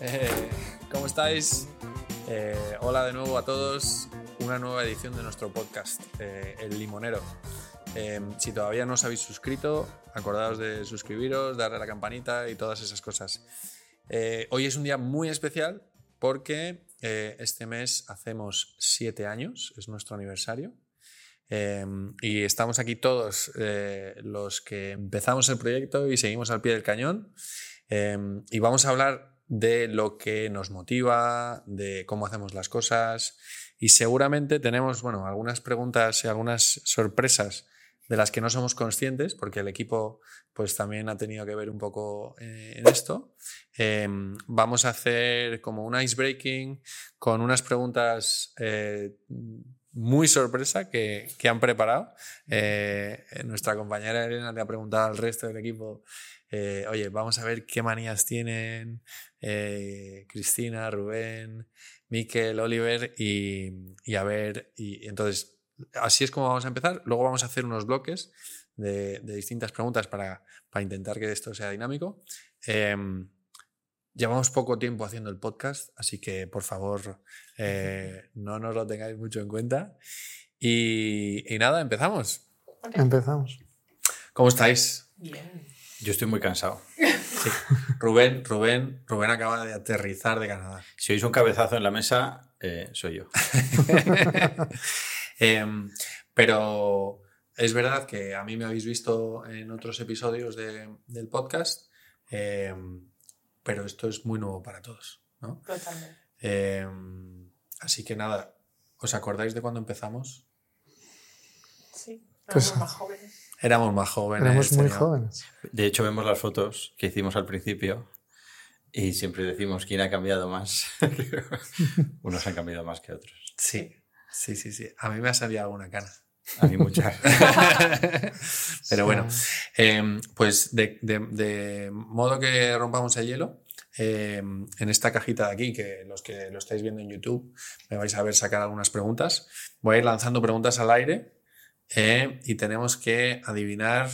Eh, ¿Cómo estáis? Eh, hola de nuevo a todos. Una nueva edición de nuestro podcast, eh, El Limonero. Eh, si todavía no os habéis suscrito, acordaos de suscribiros, darle a la campanita y todas esas cosas. Hoy es un día muy especial porque este mes hacemos siete años, es nuestro aniversario. Eh, y estamos aquí todos los que empezamos el proyecto y seguimos al pie del cañón. Eh, y vamos a hablar de lo que nos motiva, de cómo hacemos las cosas. Y seguramente tenemos bueno, algunas preguntas y algunas sorpresas de las que no somos conscientes, porque el equipo pues también ha tenido que ver un poco eh, en esto. Eh, vamos a hacer como un icebreaking con unas preguntas eh, muy sorpresa que, que han preparado. Nuestra compañera Elena le ha preguntado al resto del equipo, eh, oye, vamos a ver qué manías tienen eh, Cristina, Rubén, Miquel, Oliver y, y a ver, y, y entonces así es como vamos a empezar. Luego vamos a hacer unos bloques de, de distintas preguntas para, para, intentar que esto sea dinámico. Eh, llevamos poco tiempo haciendo el podcast, así que por favor eh, no nos lo tengáis mucho en cuenta. Y, y nada, empezamos. Empezamos. ¿Cómo estáis? Bien. Yo estoy muy cansado. Sí. Rubén, Rubén, Rubén acaba de aterrizar de Canadá. Si oís un cabezazo en la mesa, eh, soy yo. eh, pero es verdad que a mí me habéis visto en otros episodios de, del podcast, eh, pero esto es muy nuevo para todos. ¿no? Totalmente. Eh, así que nada, ¿os acordáis de cuando empezamos? Sí, Pues- éramos más jóvenes. Éramos más jóvenes. Éramos muy jóvenes. De hecho, vemos las fotos que hicimos al principio y siempre decimos quién ha cambiado más. Unos han cambiado más que otros. Sí, sí, sí, sí. A mí me ha salido alguna cana. A mí muchas. Pero bueno, eh, pues de, de- de modo que rompamos el hielo, eh, en esta cajita de aquí, que los que lo estáis viendo en YouTube me vais a ver sacar algunas preguntas, voy a ir lanzando preguntas al aire eh, y tenemos que adivinar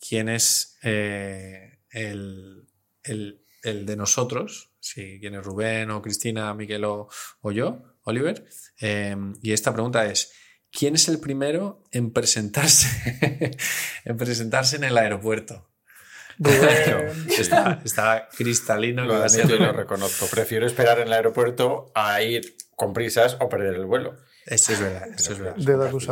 quién es eh, el, el- el de nosotros, si quién es Rubén o Cristina, Miquel o, o yo, Oliver. Eh, y esta pregunta es, ¿quién es el primero en presentarse, en presentarse en el aeropuerto? Rubén. Está, está cristalino. lo admito y lo reconozco. Prefiero esperar en el aeropuerto a ir con prisas o perder el vuelo. Eso es verdad, eso es verdad.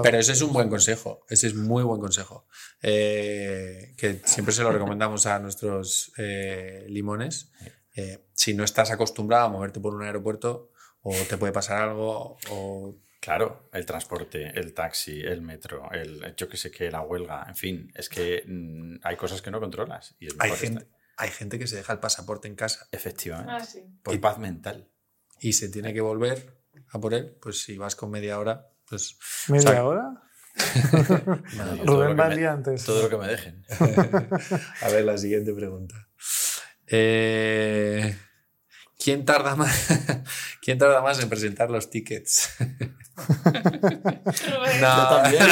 Pero ese es un buen consejo, ese es muy buen consejo. Eh, que siempre se lo recomendamos a nuestros eh, limones. Eh, si no estás acostumbrado a moverte por un aeropuerto, o te puede pasar algo, o Claro, el transporte, el taxi, el metro, el, yo que sé qué, la huelga, en fin, es que mm, hay cosas que no controlas. Y es hay gente, estar- hay gente que se deja el pasaporte en casa Efectivamente. Ah, sí. Por Y- paz mental. y se tiene que volver a por él. Pues si vas con media hora, pues. ¿Media o sea, hora? Rubén que va me- día antes. Todo lo que me dejen. A ver, la siguiente pregunta. Eh, ¿quién, tarda más, ¿Quién tarda más en presentar los tickets? Rubén. No. también.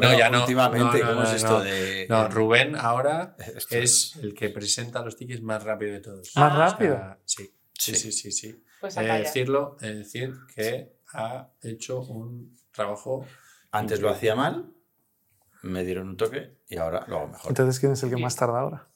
No, ya no. Últimamente, No, no, ¿cómo no, es esto no. de.? No, Rubén ahora es el que presenta los tickets más rápido de todos. ¿Más rápido? O sea, sí, sí, sí, sí. sí. Pues decirlo, decir que ha hecho un trabajo. Antes lo hacía mal, me dieron un toque y ahora lo hago mejor. Entonces, ¿quién es el que más tarda ahora?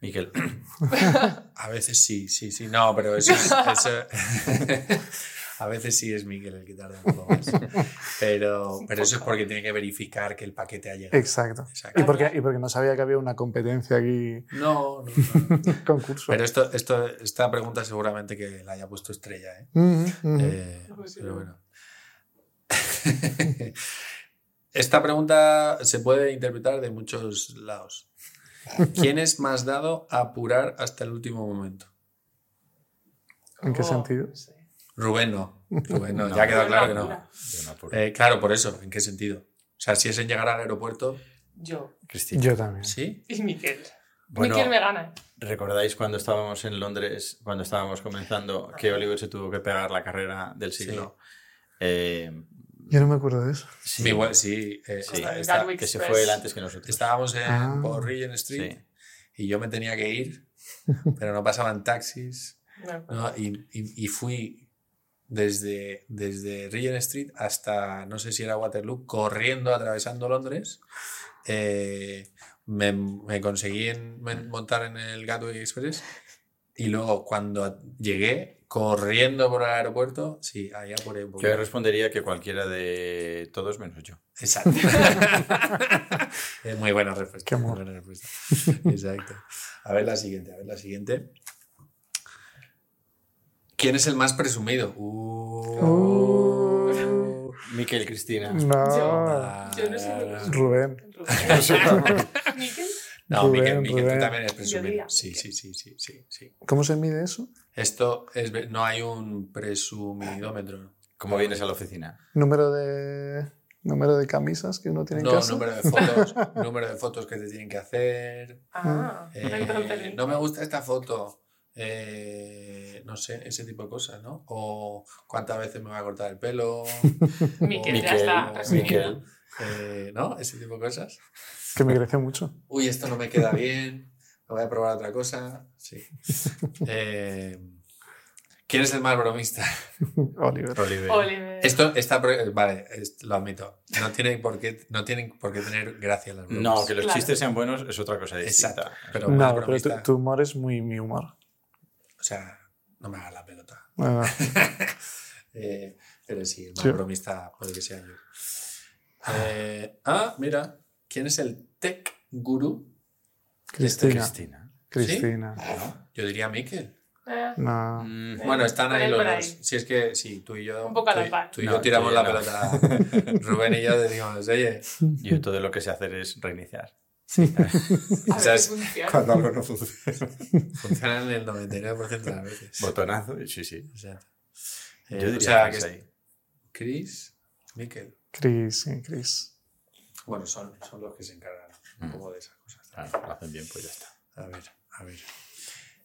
Miquel, A veces sí, sí, sí. No, pero eso es. eso- A veces sí es Miguel el que tarda un poco más. Pero, pero eso es porque tiene que verificar que el paquete ha llegado. Exacto. Exacto. Y porque, y porque no sabía que había una competencia aquí, No, no, no. concurso. Pero esto, esto, esta pregunta seguramente que la haya puesto estrella, ¿eh? Eh, pero bueno. Esta pregunta se puede interpretar de muchos lados. ¿Quién es más dado a apurar hasta el último momento? ¿En qué Oh, sentido? no sé. Rubén no. Rubén no, No. ya ha quedado Rubén claro que no. Eh, claro, por eso. ¿En qué sentido? O sea, si es en llegar al aeropuerto, Yo. Cristina. Yo también. ¿sí? Y Miquel. Bueno, Miquel me gana. ¿recordáis cuando estábamos en Londres, cuando estábamos comenzando, que Oliver se tuvo que pegar la carrera del siglo? Eh, Yo no me acuerdo de eso. sí, Mi bue- sí, eh, Sí. está- El está- Gatwick que se fue él antes que nosotros. estábamos en Ah. por Regent Street Sí. y yo me tenía que ir pero no pasaban taxis. No, ¿no? Y, y- y fui desde, desde Regent Street hasta, no sé si era Waterloo, corriendo, atravesando Londres. Eh, me, me conseguí en- en montar en el Gatwick Express y luego cuando llegué corriendo por el aeropuerto, sí, apuré un poco. Yo respondería que cualquiera de todos menos yo. Exacto. es muy buena respuesta. Qué muy amor. buena respuesta. Exacto. A ver la siguiente, a ver la siguiente. ¿Quién es el más presumido? Uh. Miquel Cristina. No. Ah, Yo no sé lo que es. Rubén. Miquel, No, Rubén, Miquel, Miquel, tú Rubén. también eres presumido. Sí, sí, sí, sí, sí, sí. ¿Cómo se mide eso? Esto es, no hay un presumidómetro. ¿Cómo vienes a la oficina? Número de número de camisas que uno tiene en No, casa. número de fotos, número de fotos que te tienen que hacer. Ah, Eh, no me gusta esta foto. Eh, no sé, ese tipo de cosas, ¿no? O cuántas veces me voy a cortar el pelo. Miquel, o- ya está. Miquel. Miquel. eh, ¿No? Ese tipo de cosas. Que me creció mucho. Uy, esto no me queda bien. Me voy a probar otra cosa. Sí. Eh, ¿Quién es el más bromista? Oliver. Oliver. Oliver. Esto está. Vale, lo admito. No tienen por qué, no tienen por qué tener gracia las bromas. No, que los Claro. chistes sean buenos es otra cosa distinta. Exacto. Pero No, pero tu humor es muy mi humor. O sea, no me hagas la pelota. Bueno, Eh, pero sí, el más Sí. bromista puede que sea yo. Eh, ah, mira. ¿Quién es el tech guru? Cristina. Cristina. Cristina. Yo diría Miquel. Eh, No. Mm, Bueno, están ahí los dos. Si es que sí, tú y yo. Un poco a la tú y- par. Tú y No, yo tiramos tú y la no. pelota. Rubén y yo decimos, oye, Yo todo lo que sé hacer es reiniciar. Cuando algo no funciona. funciona en el 99% de las veces. Botonazo, sí, sí. O sea, Yo eh, diría o sea, que es ahí. Chris, Miquel. Cris, sí, Cris. Bueno, son, son los que se encargan un Mm. poco de esas cosas. Ah, lo hacen bien, pues ya está. A ver, a ver.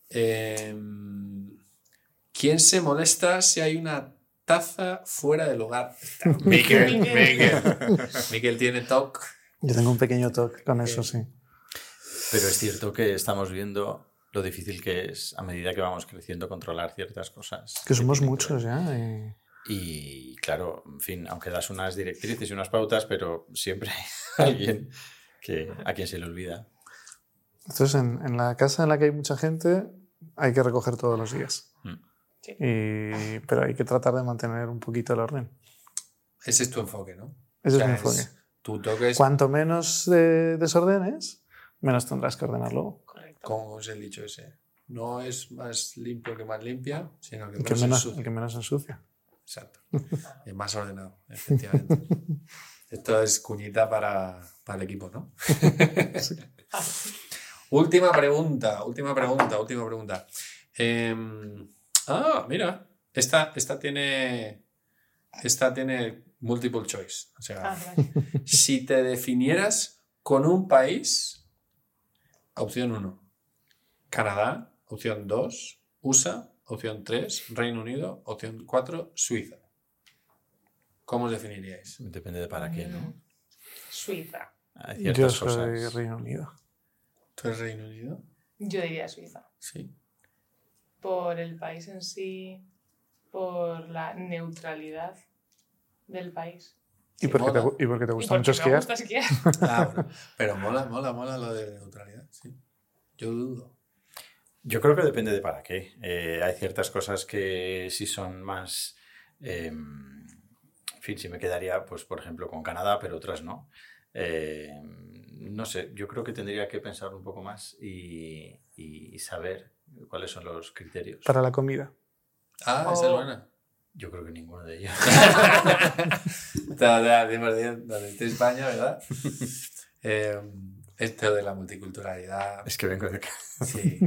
Em, ¿Quién se molesta si hay una taza fuera del? Miquel, Miquel. Miquel. Miquel tiene TOC. Yo tengo un pequeño toque con eso, sí. Pero es cierto que estamos viendo lo difícil que es a medida que vamos creciendo controlar ciertas cosas. Que somos muchos ya. y- Y claro, en fin, aunque das unas directrices y unas pautas, pero siempre hay alguien que, a quien se le olvida. Entonces, en, en la casa en la que hay mucha gente, hay que recoger todos los días. Mm. Sí. Y- pero hay que tratar de mantener un poquito el orden. Ese es tu enfoque, ¿no? Ese O sea, es mi enfoque. Toque es, Cuanto menos eh, desordenes, menos tendrás que ordenar luego. Correcto. ¿cómo es el dicho ese? No es más limpio que más limpia, sino que El que, menos menos, ensucia. el que menos ensucia. Exacto. Es más ordenado, efectivamente. Esto es cuñita para, para el equipo, ¿no? última pregunta, última pregunta, última pregunta. Em, ah, mira, esta, esta tiene. Esta tiene multiple choice. O sea, Ah, si te definieras con un país, opción 1, Canadá, opción 2, USA, opción 3, Reino Unido, opción 4, Suiza. ¿Cómo os definiríais? Depende de para qué, ¿no? Suiza. Hay Yo ciertas soy cosas. Reino Unido. ¿Tú eres Reino Unido? Yo diría Suiza. Sí. Por el país en sí, por la neutralidad del país. ¿Y, por qué te, y porque te Y gusta porque mucho me esquiar? gusta esquiar. Ah, bueno. Pero mola, mola, mola lo de neutralidad. Sí. Yo dudo. Yo creo que depende de para qué. Eh, hay ciertas cosas que sí son más. eh, en fin, sí me quedaría, pues, por ejemplo, con Canadá, pero otras no. Eh, no sé, yo creo que tendría que pensar un poco más y, y saber cuáles son los criterios. Para la comida. Ah, esa es buena. Yo creo que ninguno de ellos. Donde esté España, ¿verdad? Eh, esto de la multiculturalidad. es que vengo de acá. Sí.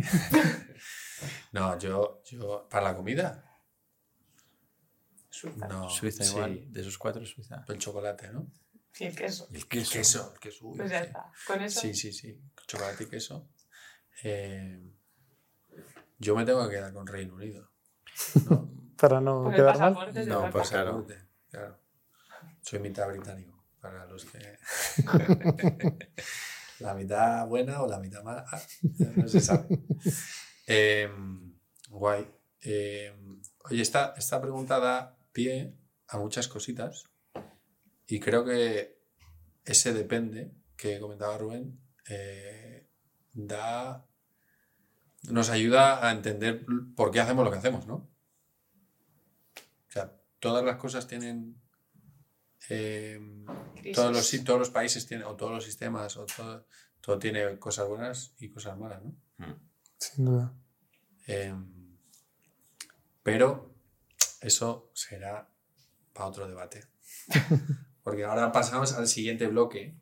No, yo, yo. ¿Para la comida? Suiza. No. Suiza sí. igual, de esos cuatro, Suiza. El chocolate, ¿no? Y el queso. Y el El queso. El queso. Pues ya sí. está. Con eso. Sí, sí, sí. Chocolate y queso. Eh, yo me tengo que quedar con Reino Unido. ¿No? Para no quedar mal. No, pues pasa. claro. Soy mitad británico, para los que... La mitad buena o la mitad mala. Ah, no se sabe. Eh, guay. Eh, oye, esta, esta pregunta da pie a muchas cositas y creo que ese depende que comentaba Rubén eh, da nos ayuda a entender por qué hacemos lo que hacemos, ¿no? O sea, todas las cosas tienen eh, todos los, sí, todos los países tienen, o todos los sistemas, o todo, todo tiene cosas buenas y cosas malas, ¿no? Sin duda. Eh, pero eso será para otro debate. Porque ahora pasamos al siguiente bloque.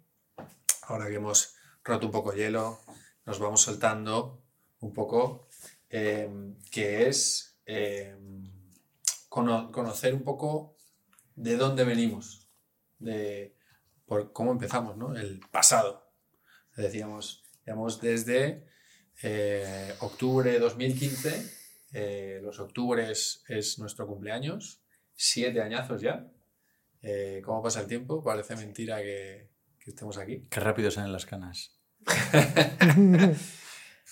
Ahora que hemos roto un poco hielo, nos vamos soltando un poco, eh, que es eh, cono- conocer un poco de dónde venimos, de por cómo empezamos, ¿no? El pasado. Decíamos, digamos, desde eh, octubre de 2015, eh, los octubres es nuestro cumpleaños, siete añazos ya. Eh, ¿Cómo pasa el tiempo? Parece mentira que, que estemos aquí. Qué rápido salen las canas.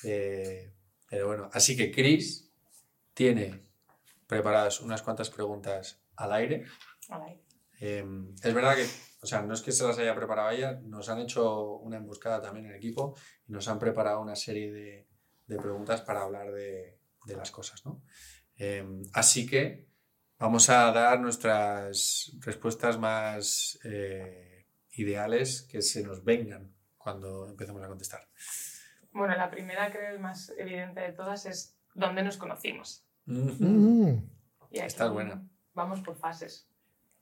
Eh, pero bueno, así que Chris tiene preparadas unas cuantas preguntas al aire. Al aire. Eh, es verdad que, o sea, no es que se las haya preparado ella, nos han hecho una emboscada también en el equipo y nos han preparado una serie de, de preguntas para hablar de, de las cosas, ¿no? Eh, así que vamos a dar nuestras respuestas más eh, ideales que se nos vengan cuando empecemos a contestar. Bueno, la primera creo el más evidente de todas es dónde nos conocimos. Mm. Y aquí Está buena. Vamos por fases.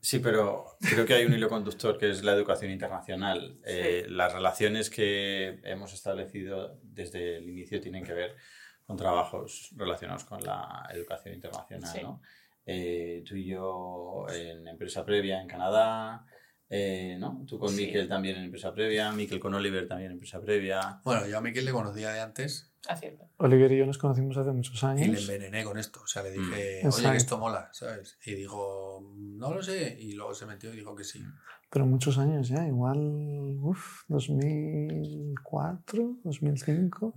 Sí, pero creo que hay un hilo conductor que es la educación internacional. Eh, las relaciones que hemos establecido desde el inicio tienen que ver con trabajos relacionados con la educación internacional. Sí. ¿no? Eh, tú y yo en empresa previa en Canadá, eh, ¿no? tú con Sí. Miquel también en empresa previa, Miquel con Oliver también en empresa previa. Bueno, yo a Miquel le conocía de antes Acierto. Oliver y yo nos conocimos hace muchos y le años. envenené con esto. O sea, le dije, Mm. oye, que esto mola, ¿sabes? Y dijo, no lo sé. Y luego se metió y dijo que sí. Pero muchos años ya, igual, uff, 2004, 2005.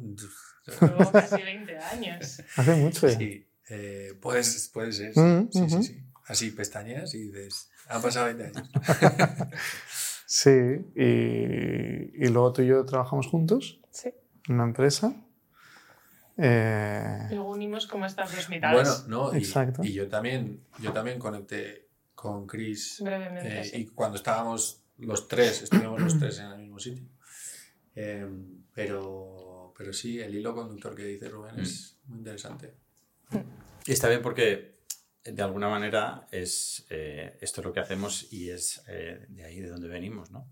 Luego casi 20 años. Hace mucho ya. Sí, eh, puedes, puede ser. Sí, Mm, sí, sí, ujú. sí. Así pestañeas y dices, han pasado 20 años. Sí, y, y luego tú y yo trabajamos juntos Sí. en una empresa. Eh, Luego unimos como estas dos mitades. Bueno, no, y, Exacto. y yo también, yo también conecté con Chris Brevemente, eh, sí. y cuando estábamos los tres, estuvimos los tres en el mismo sitio. Eh, pero, pero sí, el hilo conductor que dice Rubén es muy interesante. Y está bien porque de alguna manera es eh, esto es lo que hacemos y es eh, de ahí de donde venimos, ¿no?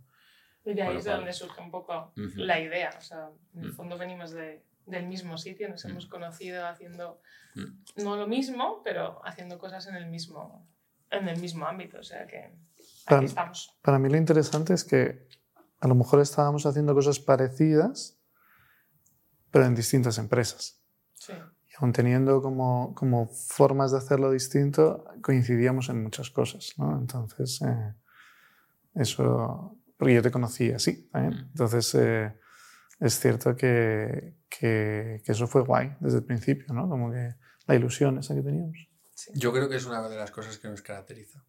Y de ahí lo es de donde surge un poco Ujú. la idea. O sea, en el Mm. fondo venimos de, del mismo sitio, nos hemos conocido haciendo Mm. no lo mismo, pero haciendo cosas en el mismo, en el mismo ámbito. O sea que Para- aquí estamos. para mí lo interesante es que a lo mejor estábamos haciendo cosas parecidas, pero en distintas empresas. Sí. Y aun teniendo como, como formas de hacerlo distinto, coincidíamos en muchas cosas. ¿no? Entonces, eh, eso, porque yo te conocí así también. Mm. Entonces, eh, es cierto que, que, que eso fue guay desde el principio, ¿no? Como que la ilusión esa que teníamos. Yo creo que es una de las cosas que nos caracteriza.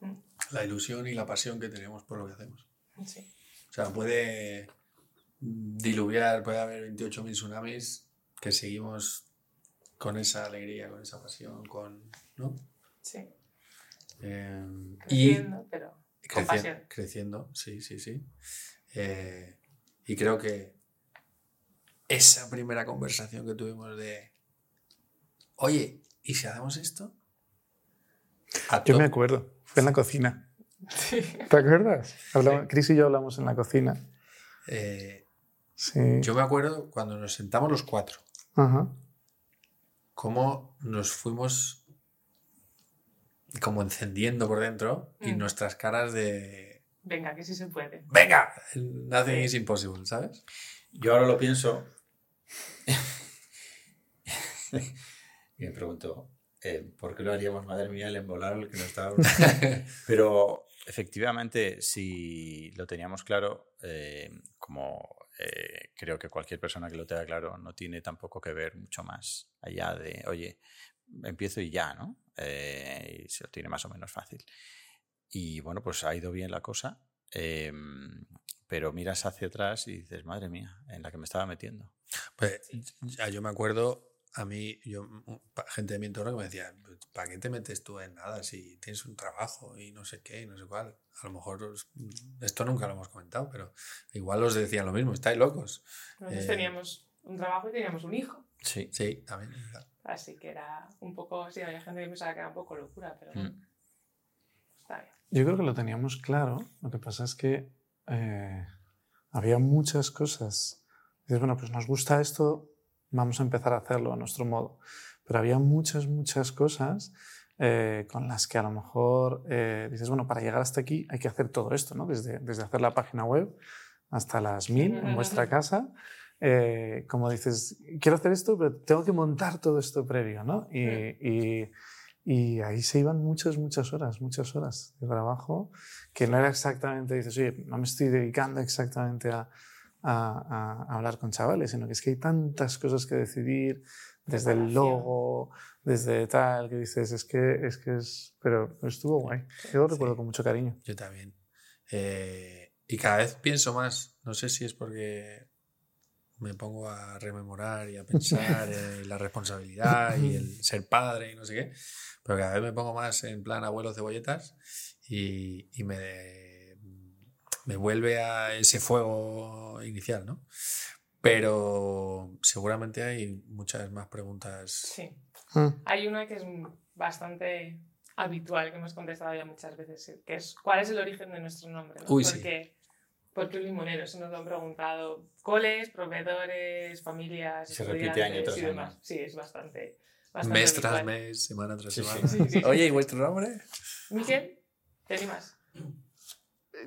Mm. La ilusión y la pasión que tenemos por lo que hacemos. Sí. O sea, puede diluviar, puede haber 28.000 tsunamis que seguimos con esa alegría, con esa pasión, con... ¿no? sí. Eh, y Creciendo, pero con creci- pasión. creciendo, sí, sí, sí. Eh, y creo que esa primera conversación que tuvimos de, oye, ¿y si hacemos esto? Yo me acuerdo, fue en la cocina. Sí. ¿Te acuerdas? Hablamos, Chris y yo hablamos en la cocina. eh, Sí. yo me acuerdo cuando nos sentamos los cuatro, Ajá. Cómo nos fuimos como encendiendo por dentro y Mm. nuestras caras de, Venga, que sí se puede. venga, nothing Sí. is impossible, ¿sabes? Yo ahora lo pienso y me pregunto, eh, ¿por qué lo haríamos? Madre mía, el embolado que nos estaba... Pero efectivamente, si lo teníamos claro, eh, como eh, creo que cualquier persona que lo tenga claro no tiene tampoco que ver mucho más allá de, oye, empiezo y ya, ¿no? Eh, y se lo tiene más o menos fácil. Y bueno, pues ha ido bien la cosa, em, pero miras hacia atrás y dices, madre mía, en la que me estaba metiendo. Pues ya yo me acuerdo, a mí, yo, gente de mi entorno que me decía, ¿para qué te metes tú en nada si tienes un trabajo y no sé qué y no sé cuál? A lo mejor esto nunca lo hemos comentado, pero igual os decían lo mismo, estáis locos. Nosotros Eh, teníamos un trabajo y teníamos un hijo. Sí. Sí, también. Así que era un poco, sí, había gente que pensaba que era un poco locura, pero Mm. está bien. Yo creo que lo teníamos claro. Lo que pasa es que eh, había muchas cosas. Dices, bueno, pues nos gusta esto, vamos a empezar a hacerlo a nuestro modo. Pero había muchas, muchas cosas eh, con las que a lo mejor eh, dices, bueno, para llegar hasta aquí hay que hacer todo esto, ¿no? Desde, desde hacer la página web hasta las mil en vuestra casa. Eh, como dices, quiero hacer esto, pero tengo que montar todo esto previo, ¿no? Y, y, y ahí se iban muchas, muchas horas, muchas horas de trabajo, que no era exactamente, dices, oye, no me estoy dedicando exactamente a, a, a hablar con chavales, sino que es que hay tantas cosas que decidir, desde el logo, desde tal, que dices, es que es, que es pero estuvo guay. Yo lo recuerdo Sí. con mucho cariño. Yo también. Eh, y cada vez pienso más, no sé si es porque me pongo a rememorar y a pensar en la responsabilidad y el ser padre y no sé qué, pero cada vez me pongo más en plan abuelo cebolletas y, y me, me vuelve a ese fuego inicial, ¿no? Pero seguramente hay muchas más preguntas. Sí. Mm. Hay una que es bastante habitual, que hemos contestado ya muchas veces, que es ¿cuál es el origen de nuestro nombre? no? Uy, sí. porque, porque un limonero, eso nos lo han preguntado coles, proveedores, familias, Se repite año estudiantes tras y año. demás. Sí, es bastante, bastante Mes tras mes, semana tras Sí, sí. semana. Sí, sí. Oye, ¿y vuestro nombre? Miquel, ¿te animas?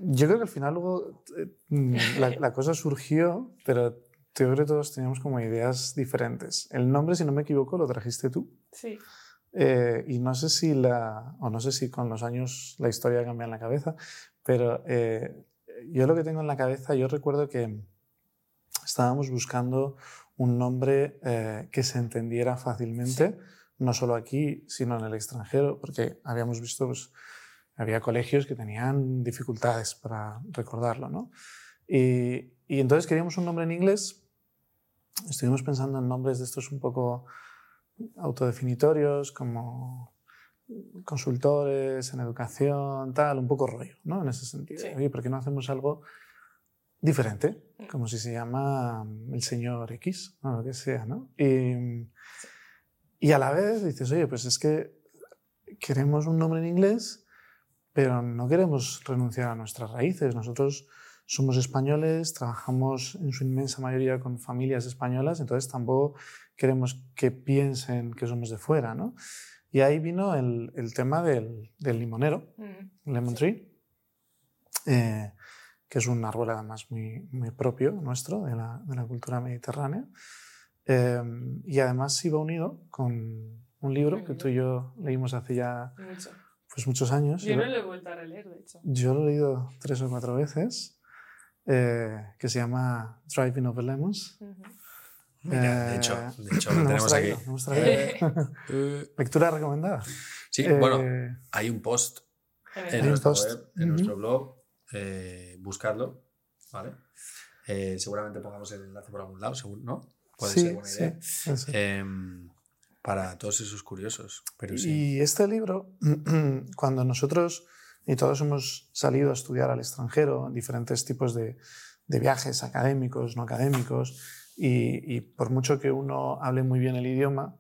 Yo creo que al final luego eh, mm, la, la cosa surgió, pero yo creo que todos teníamos como ideas diferentes. El nombre, si no me equivoco, lo trajiste tú. Sí. Eh, y no sé si la, o no sé si con los años la historia cambia en la cabeza, pero eh, yo lo que tengo en la cabeza, yo recuerdo que estábamos buscando un nombre eh, que se entendiera fácilmente, no solo aquí, sino en el extranjero, porque habíamos visto, pues, había colegios que tenían dificultades para recordarlo, ¿no? Y, y entonces queríamos un nombre en inglés. Estuvimos pensando en nombres de estos un poco autodefinitorios, como consultores en educación, tal, un poco rollo, ¿no? En ese sentido. Sí. Oye, ¿por qué no hacemos algo diferente? Como si se llama mm, el señor X, o lo que sea, ¿no? Y, y a la vez dices, oye, pues es que queremos un nombre en inglés, pero no queremos renunciar a nuestras raíces. Nosotros somos españoles, trabajamos en su inmensa mayoría con familias españolas, entonces tampoco queremos que piensen que somos de fuera, ¿no? Y ahí vino el, el tema del, del limonero, Mm. lemon tree, eh, que es un árbol además muy, muy propio nuestro, de la, de la cultura mediterránea. Eh, y además iba unido con un libro que tú y yo leímos hace ya Mucho. Pues, muchos años. Yo no lo he vuelto a releer, de hecho. Yo lo he leído tres o cuatro veces, eh, que se llama Driving Over Lemons. Ujú. Mira, de Eh, hecho, de hecho lo tenemos aquí. traído, hemos traído. Eh, eh, Lectura recomendada. sí, Eh, bueno, hay un post En nuestra post. web, en Ujú. nuestro blog, eh, buscarlo, ¿vale? Eh, seguramente pongamos el enlace por algún lado, seguro, ¿no? Puede sí, ser buena idea. sí, eso. Para todos esos curiosos, pero sí. Y este libro, cuando nosotros y todos hemos salido a estudiar al extranjero, en diferentes tipos de, de viajes académicos, no académicos, y, y por mucho que uno hable muy bien el idioma,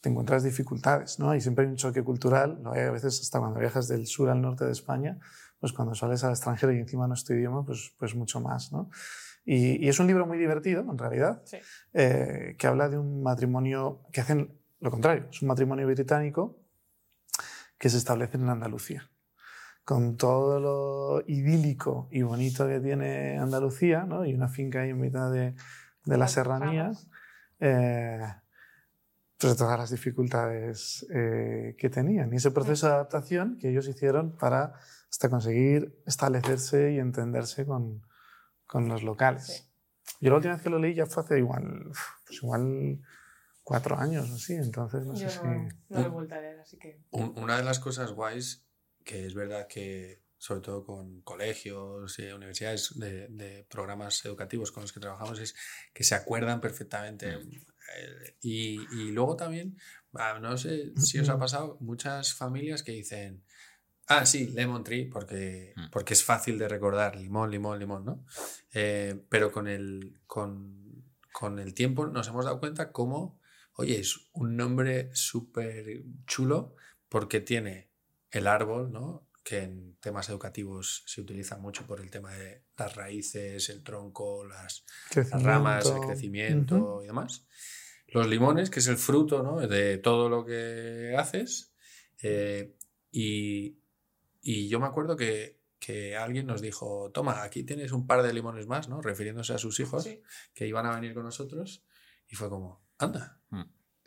te encuentras dificultades, ¿no? Y siempre hay un choque cultural, lo hay a veces hasta cuando viajas del sur al norte de España, pues cuando sales al extranjero y encima no es tu idioma, pues, pues mucho más, ¿no? Y, y es un libro muy divertido, en realidad, Sí. eh, que habla de un matrimonio que hacen lo contrario, es un matrimonio británico que se establece en Andalucía. Con todo lo idílico y bonito que tiene Andalucía, ¿no? y una finca ahí en mitad de, de la Las serranía, Bahamas. eh, pues todas las dificultades eh, que tenían. Y ese proceso de adaptación que ellos hicieron para hasta conseguir establecerse y entenderse con, con los locales. Sí. Yo la última vez que lo leí ya fue hace igual, pues igual cuatro años o así, entonces no Yo sé no, si... no lo he vuelto a leer, así que. Un- una de las cosas guays, que es verdad que, sobre todo con colegios y universidades de, de programas educativos con los que trabajamos, es que se acuerdan perfectamente. Eh, y, y luego también, ah, no sé si os ha pasado, muchas familias que dicen, ah, sí, lemon tree, porque, Mm. porque es fácil de recordar, limón, limón, limón, ¿no? Eh, pero con el, con, con el tiempo nos hemos dado cuenta cómo, oye, es un nombre súper chulo porque tiene el árbol, ¿no? que en temas educativos se utiliza mucho por el tema de las raíces, el tronco, las, las ramas, el crecimiento y demás. Los limones, que es el fruto ¿no? de todo lo que haces. eh, y, y yo me acuerdo que, que alguien nos dijo, toma, aquí tienes un par de limones más, ¿no? refiriéndose a sus hijos Sí. que iban a venir con nosotros. Y fue como, anda.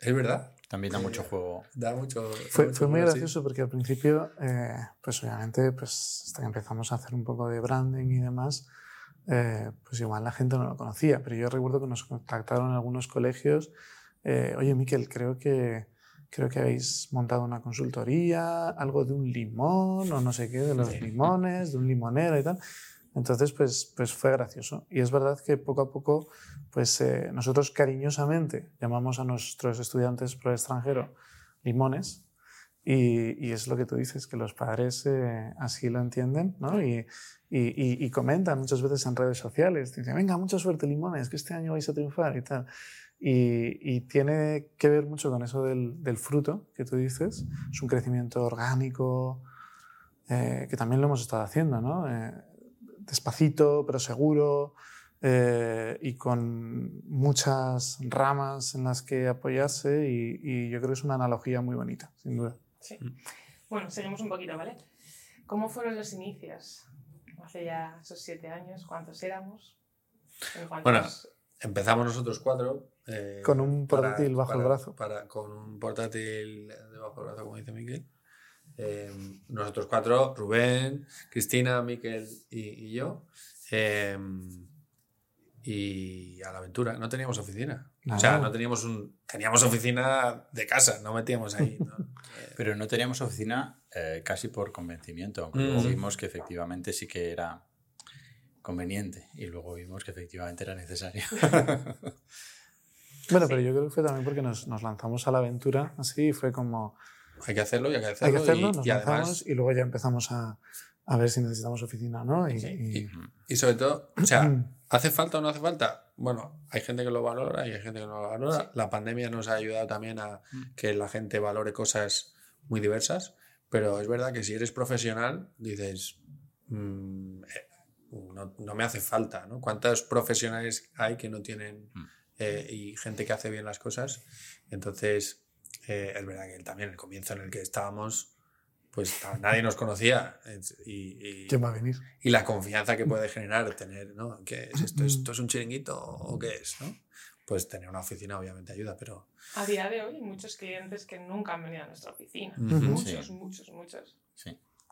Es verdad. También da mucho juego. Da mucho. da Fue, mucho fue muy juego, sí. gracioso porque al principio, eh, pues obviamente, pues hasta que empezamos a hacer un poco de branding y demás, eh, pues igual la gente no lo conocía, pero yo recuerdo que nos contactaron en algunos colegios, eh, oye Miquel, creo que, creo que habéis montado una consultoría, algo de un limón o no sé qué, de los Sí. limones, de un limonero y tal. Entonces, pues, pues fue gracioso. Y es verdad que poco a poco, pues eh, nosotros cariñosamente llamamos a nuestros estudiantes por el extranjero limones. Y, y es lo que tú dices, que los padres eh, así lo entienden, ¿no? Y, y, y- comentan muchas veces en redes sociales, dicen, venga, mucha suerte limones, que este año vais a triunfar y tal. Y, y tiene que ver mucho con eso del, del fruto que tú dices, es un crecimiento orgánico, eh, que también lo hemos estado haciendo, ¿no? Eh, despacito, pero seguro, eh, y con muchas ramas en las que apoyarse, y, y yo creo que es una analogía muy bonita, sin duda. Sí. Bueno, seguimos un poquito, ¿vale? ¿Cómo fueron los inicios? Hace ya esos siete años, ¿cuántos éramos? ¿En cuántos- Bueno, Empezamos nosotros cuatro. eh, Con un para- portátil bajo el brazo. para- con un portátil debajo del brazo, como dice Miquel. Eh, nosotros cuatro, Rubén, Cristina, Miquel y, y yo. eh, y a la aventura. No teníamos oficina. O sea, no teníamos un. Teníamos oficina de casa, no metíamos ahí. ¿no? Eh, Pero no teníamos oficina eh, casi por convencimiento, aunque Mm. luego vimos que efectivamente sí que era conveniente y luego vimos que efectivamente era necesario. Bueno, Sí. pero yo creo que fue también porque nos, nos lanzamos a la aventura así, y fue como, hay que hacerlo y hay que hay hacerlo. que hacerlo, y, nos y además, y luego ya empezamos a, a ver si necesitamos oficina o no. Y, Sí. y- y sobre todo, o sea, ¿Hace falta o no hace falta? Bueno, hay gente que lo valora y hay gente que no lo valora. Sí. La pandemia nos ha ayudado también a Mm. que la gente valore cosas muy diversas, pero es verdad que si eres profesional, dices, mm, eh, no, no me hace falta, ¿no? ¿Cuántos profesionales hay que no tienen Mm. eh, y gente que hace bien las cosas? Entonces, eh, es verdad que también el comienzo en el que estábamos, pues nadie nos conocía y, y- ¿Quién va a venir? y la confianza que puede generar tener, ¿no? ¿Qué es esto? ¿Esto es un chiringuito o qué es? ¿no? Pues tener una oficina obviamente ayuda, pero... A día de hoy hay muchos clientes que nunca han venido a nuestra oficina. Muchos, Sí. muchos, muchos. Sí.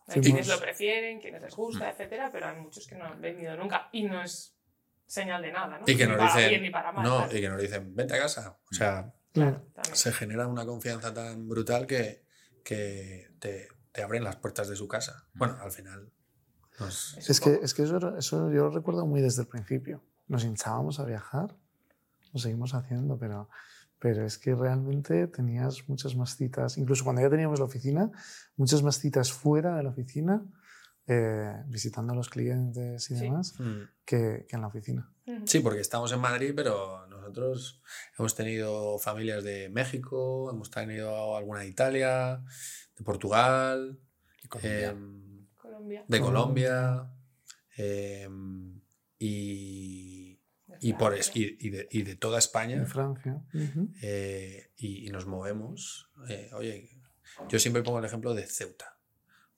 Hay Sí, quienes pues- lo prefieren, quienes les gusta, etcétera, pero hay muchos que no han venido nunca y no es señal de nada, ¿no? Y que ni nos para dicen... bien ni para mal. no, claro. y que nos dicen, vente a casa. O sea, Claro, también. se genera una confianza tan brutal que, que te, te abren las puertas de su casa. Bueno, al final... nos- Es que, es que eso, eso yo lo recuerdo muy desde el principio. Nos hinchábamos a viajar, lo seguimos haciendo, pero, pero es que realmente tenías muchas más citas, incluso cuando ya teníamos la oficina, muchas más citas fuera de la oficina, eh, visitando a los clientes y demás, Mm. que, que en la oficina. Sí, porque estamos en Madrid, pero nosotros hemos tenido familias de México, hemos tenido alguna de Italia, de Portugal, Y Colombia. em, Colombia. de Colombia. Colombia em, y, y, por y, y de, y de toda España En Francia. Eh, y, y nos movemos. Eh, oye, yo siempre pongo el ejemplo de Ceuta.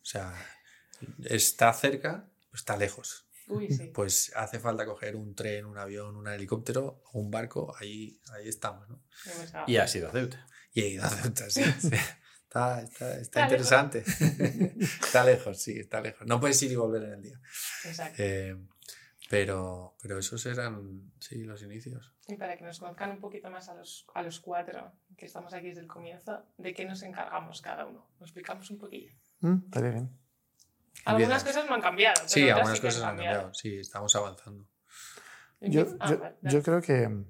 O sea, está cerca, está lejos. Uy, sí. Pues hace falta coger un tren, un avión, un helicóptero o un barco, ahí, ahí estamos. ¿no? Y ha sido Ceuta. Y he ido a Ceuta, sí. Está, está, está Está interesante. está lejos, sí, está lejos. No puedes ir y volver en el día. Exacto. Eh, Pero, pero esos eran, sí, los inicios. Y para que nos conozcan un poquito más a los, a los cuatro, que estamos aquí desde el comienzo, ¿de qué nos encargamos cada uno? ¿Nos explicamos un poquillo? Mm, estaría bien. Algunas cosas no han cambiado. pero Sí, algunas sí cosas han cambiado. Sí, estamos avanzando. Yo, ah, yo- vale, yo creo que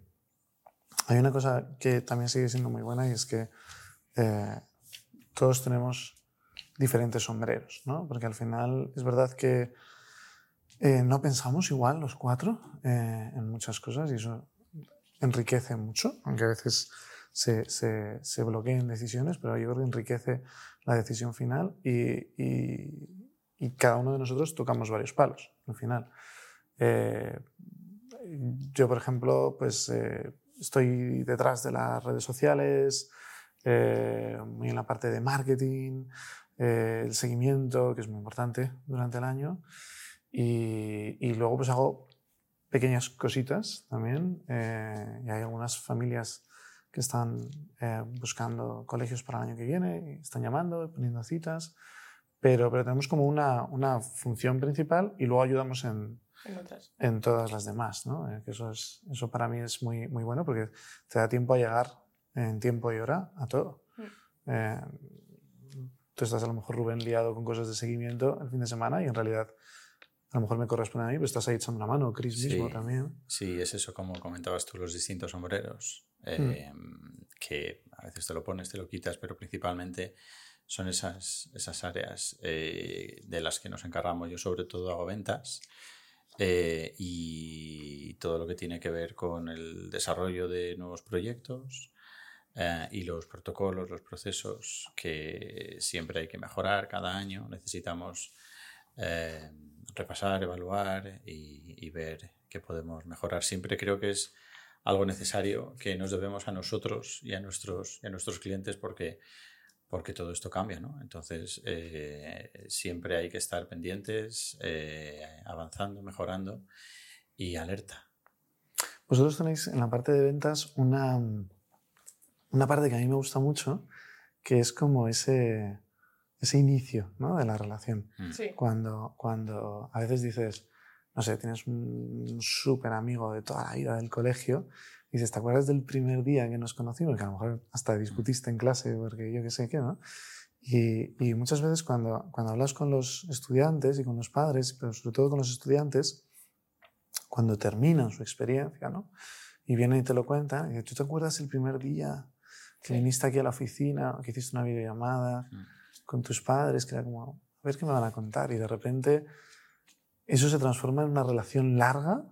hay una cosa que también sigue siendo muy buena y es que eh, todos tenemos diferentes sombreros, ¿no? Porque al final es verdad que eh, no pensamos igual los cuatro eh, en muchas cosas y eso enriquece mucho, aunque a veces se, se, se bloqueen decisiones, pero yo creo que enriquece la decisión final y, y- y cada uno de nosotros tocamos varios palos al final. Eh, yo, por ejemplo, pues eh, estoy detrás de las redes sociales, eh, muy en la parte de marketing, el seguimiento, que es muy importante durante el año, y, y luego pues hago pequeñas cositas también, y hay algunas familias que están buscando colegios para el año que viene, y están llamando, poniendo citas, pero, pero tenemos como una, una función principal y luego ayudamos en, En otras. en todas las demás, ¿no? Eh, eso, es, eso para mí es muy, muy bueno porque te da tiempo a llegar en tiempo y hora a todo. Mm. Eh, tú estás a lo mejor, Rubén, liado con cosas de seguimiento el fin de semana y en realidad a lo mejor me corresponde a mí, pero estás ahí echando una mano, Chris Sí. mismo también. Sí, es eso como comentabas tú, los distintos sombreros, eh, que a veces te lo pones, te lo quitas, pero principalmente son esas, esas áreas eh, de las que nos encargamos. Yo sobre todo hago ventas eh, y todo lo que tiene que ver con el desarrollo de nuevos proyectos eh, y los protocolos, los procesos que siempre hay que mejorar cada año. Necesitamos repasar, evaluar y, y ver qué podemos mejorar. Siempre creo que es algo necesario que nos debemos a nosotros y a nuestros, y a nuestros clientes porque, porque todo esto cambia. ¿no? Entonces, eh, siempre hay que estar pendientes, eh, avanzando, mejorando y alerta. Vosotros tenéis en la parte de ventas una, una parte que a mí me gusta mucho, que es como ese, ese inicio ¿no? de la relación. Mm. Sí. Cuando, cuando a veces dices, no sé, tienes un súper amigo de toda la vida del colegio, y dices, ¿te acuerdas del primer día que nos conocimos? Que a lo mejor hasta discutiste en clase porque yo qué sé qué, ¿no? Y, y muchas veces cuando, cuando hablas con los estudiantes y con los padres, pero sobre todo con los estudiantes, cuando terminan su experiencia, ¿no? Y vienen y te lo cuentan, y ¿tú te acuerdas el primer día que Sí. viniste aquí a la oficina, que hiciste una videollamada Mm. con tus padres, que era como, a ver qué me van a contar? Y de repente eso se transforma en una relación larga,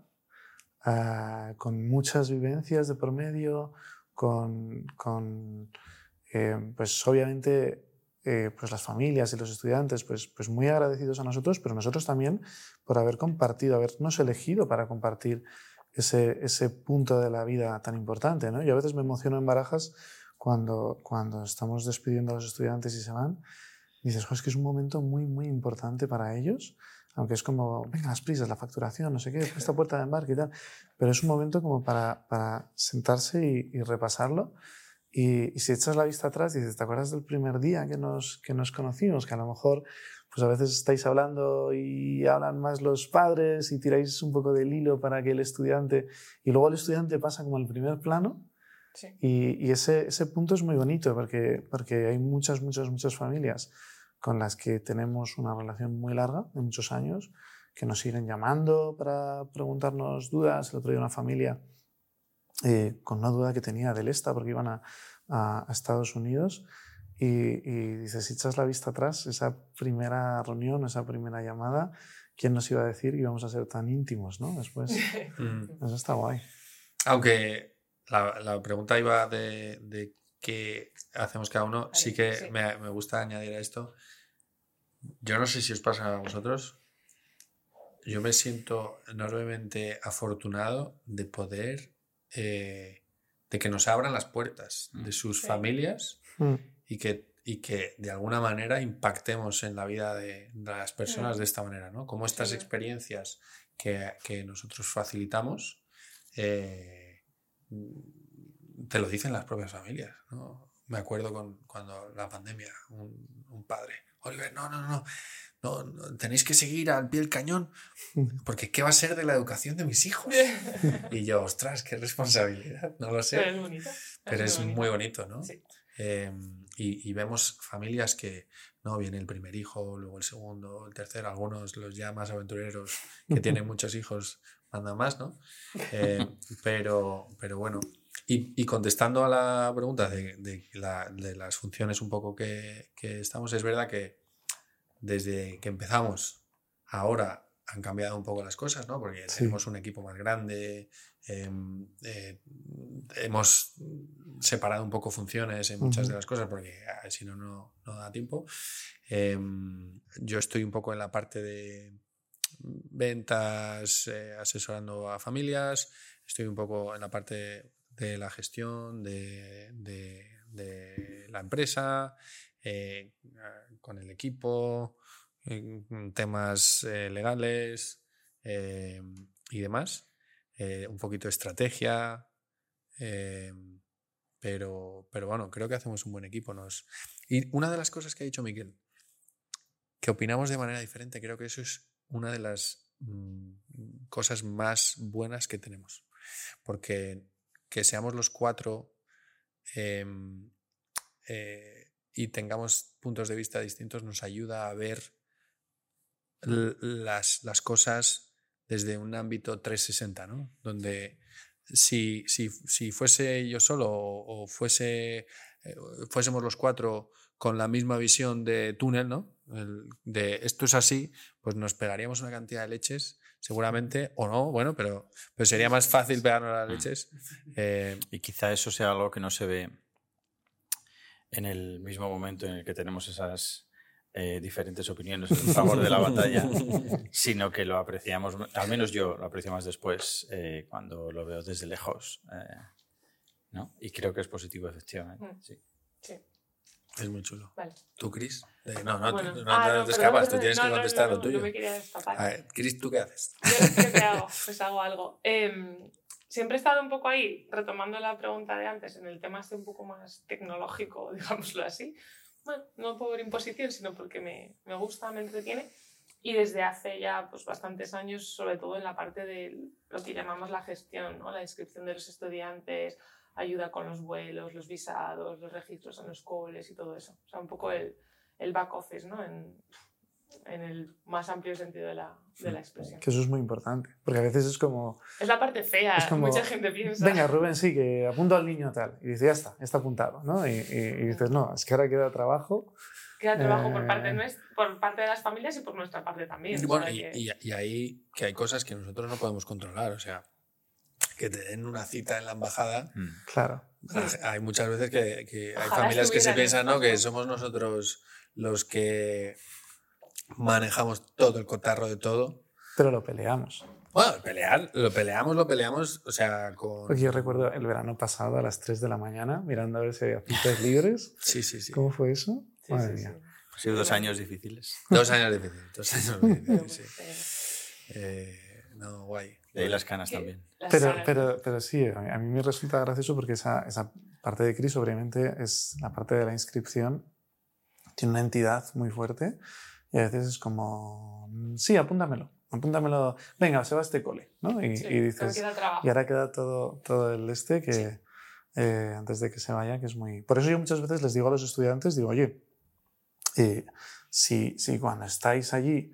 ah, con muchas vivencias de por medio, con, con, eh, pues obviamente eh, pues las familias y los estudiantes pues, pues muy agradecidos a nosotros, pero nosotros también por haber compartido, habernos elegido para compartir ese, ese punto de la vida tan importante. ¿no? Yo a veces me emociono en barajas cuando, cuando estamos despidiendo a los estudiantes y se van. Y dices, "Jo, es que es un momento muy, muy importante para ellos, aunque es como, venga, las prisas, la facturación, no sé qué, esta puerta de embarque y tal. Pero es un momento como para, para sentarse y, y repasarlo. Y, y si echas la vista atrás, dices, ¿te acuerdas del primer día que nos, que nos conocimos? Que a lo mejor, pues a veces estáis hablando y hablan más los padres y tiráis un poco del hilo para que el estudiante, y luego el estudiante pasa como al primer plano. Sí. Y, y ese, ese punto es muy bonito porque, porque hay muchas, muchas, muchas familias con las que tenemos una relación muy larga, de muchos años, que nos siguen llamando para preguntarnos dudas. El otro día una familia eh, con una duda que tenía del ESTA porque iban a, a- a Estados Unidos y, y dices, si echas la vista atrás, esa primera reunión, esa primera llamada, ¿quién nos iba a decir que íbamos a ser tan íntimos, no? Después, Mm. eso está guay. Aunque la, la pregunta iba de, de qué hacemos cada uno, sí que sí. Me, me gusta añadir a esto. Yo no sé si os pasa a vosotros. Yo me siento enormemente afortunado de poder, eh, de que nos abran las puertas de sus Sí. familias Mm. y que, y que de alguna manera impactemos en la vida de, de las personas Mm. de esta manera, ¿no? Como estas Sí. experiencias que, que nosotros facilitamos, eh, te lo dicen las propias familias, ¿no? Me acuerdo con, cuando la pandemia, un, un padre, Oliver, no, no, no, no, no, tenéis que seguir al pie del cañón, porque ¿qué va a ser de la educación de mis hijos? Y yo, ostras, qué responsabilidad, no lo sé. Pero es bonito. Pero es muy bonito, ¿no? Sí. Eh, y, y vemos familias que no viene el primer hijo, luego el segundo, el tercero, algunos los ya más aventureros que tienen muchos hijos mandan más, ¿no? Eh, pero, pero bueno, y, y contestando a la pregunta de, de la- de las funciones un poco que, que estamos, es verdad que desde que empezamos ahora han cambiado un poco las cosas, ¿no? Porque Sí. tenemos un equipo más grande, em, eh, hemos separado un poco funciones en muchas de las cosas porque ah, si no, no no da tiempo. Em, yo estoy un poco en la parte de ventas, eh, asesorando a familias, estoy un poco en la parte de la gestión de, de- de la empresa, eh, con el equipo, temas eh, legales eh, y demás, eh, un poquito de estrategia, pero, pero bueno, creo que hacemos un buen equipo. Nos... Y una de las cosas que ha dicho Miquel, que opinamos de manera diferente, creo que eso es una de las mm, cosas más buenas que tenemos. Porque que seamos los cuatro y tengamos puntos de vista distintos nos ayuda a ver las, las cosas desde un ámbito 360, ¿no? Donde si, si, si fuese yo solo o, o fuese, eh, fuésemos los cuatro con la misma visión de túnel, ¿no? El- de esto es así, pues nos pegaríamos una cantidad de leches, seguramente, o no, bueno, pero, pero sería más fácil pegarnos las leches. eh, Y quizá eso sea algo que no se ve en el mismo momento en el que tenemos esas eh, diferentes opiniones en favor de la batalla, sino que lo apreciamos, al menos yo lo aprecio más después eh, cuando lo veo desde lejos. eh, ¿no? Y creo que es positivo, efectivamente. Mm. sí. Sí, es muy chulo. vale. ¿Tú, Cris? Eh, no, no, Bueno. tú- no, Ah, no no, te escapas, tú tienes No, que contestar no, lo tuyo. No me quería escapar. A ver, Cris, ¿tú qué haces? Yo, ¿Qué hago? Pues hago algo. Em, siempre he estado un poco ahí, retomando la pregunta de antes, en el tema este un poco más tecnológico, digámoslo así. Bueno, no por imposición, sino porque me, me gusta, me entretiene. Y desde hace ya pues, bastantes años, sobre todo en la parte de lo que llamamos la gestión, ¿no? la inscripción de los estudiantes, ayuda con los vuelos, los visados, los registros en los coles y todo eso. O sea, un poco el, el back office, ¿no? En el más amplio sentido de la, de la expresión. Que eso es muy importante. Porque a veces es como, Es la parte fea, Es como, mucha gente piensa. venga, Rubén, sí, que apunto al niño tal. Y dice, ya está, está apuntado. ¿no? Y, y- y dices, no, es que ahora queda trabajo. Queda trabajo por, parte Eh. nues- por parte de las familias y por nuestra parte también. Y bueno, y, que- y- y ahí que hay cosas que nosotros no podemos controlar, o sea, que te den una cita en la embajada. Mm. Claro. Hay muchas veces que, que hay familias que se piensan ¿no? que somos nosotros los que manejamos todo el cotarro de todo. Pero lo peleamos. Bueno, pelear, lo peleamos, lo peleamos, o sea, con... Porque yo recuerdo el verano pasado a las 3 de la mañana, mirando a ver si había citas libres. Sí, sí, sí. ¿Cómo fue eso? Sí, Madre sí, mía. sí. Han sido dos años difíciles. Dos años difíciles, dos años difíciles, sí. eh, no, guay. De ahí las canas que también. Pero, pero, pero sí, a mí, a mí me resulta gracioso porque esa, esa parte de Cris, obviamente, es la parte de la inscripción. Tiene una entidad muy fuerte y a veces es como, mm, sí, apúntamelo, apúntamelo, venga, se va este cole, ¿no? Y, sí, y dices, queda y ahora queda todo, todo el este que eh, antes de que se vaya, que es muy... Por eso yo muchas veces les digo a los estudiantes, digo, oye, eh, si, si cuando estáis allí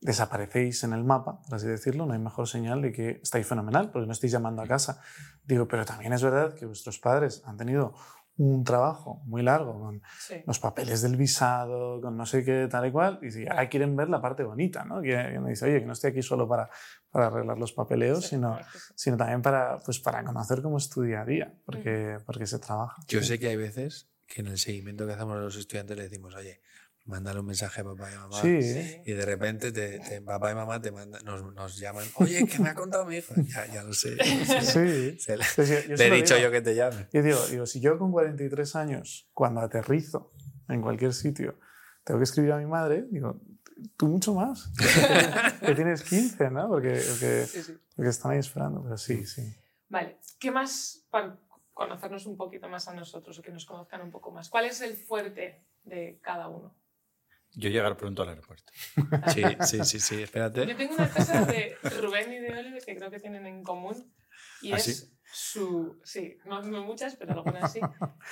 desaparecéis en el mapa, por así decirlo, no hay mejor señal de que estáis fenomenal, porque no estáis llamando a casa. Digo, pero también es verdad que vuestros padres han tenido un trabajo muy largo con Sí. los papeles del visado, con no sé qué, tal y cual, y si ahora quieren ver la parte bonita, ¿no? Que, me dice, oye, que no estoy aquí solo para, para arreglar los papeleos, Sí, sino, claro sino también para, pues, para conocer cómo es tu día a día, porque, porque se trabaja. Yo sé que hay veces que en el seguimiento que hacemos a los estudiantes le decimos, oye, mándale un mensaje a papá y a mamá. Sí, Sí. Y de repente te, te- papá y mamá te mandan, nos, nos llaman, oye, ¿qué me ha contado mi hijo? Ya, ya lo sé. sí. Se le, Pues yo- yo le se he lo dicho digo. yo que te llame. Yo digo, digo, si yo con 43 años, cuando aterrizo en cualquier sitio, tengo que escribir a mi madre, digo, tú mucho más, que tienes 15, ¿no? Porque, porque, Sí, sí. porque están ahí esperando, pero sí, sí. Vale, ¿qué más para conocernos un poquito más a nosotros o que nos conozcan un poco más? ¿Cuál es el fuerte de cada uno? Yo llegar pronto al aeropuerto. Sí, sí, sí, sí, espérate. Yo tengo una cosa de Rubén y de Oliver que creo que tienen en común y ¿Ah, es sí? su, sí, no, no muchas, pero algunas sí,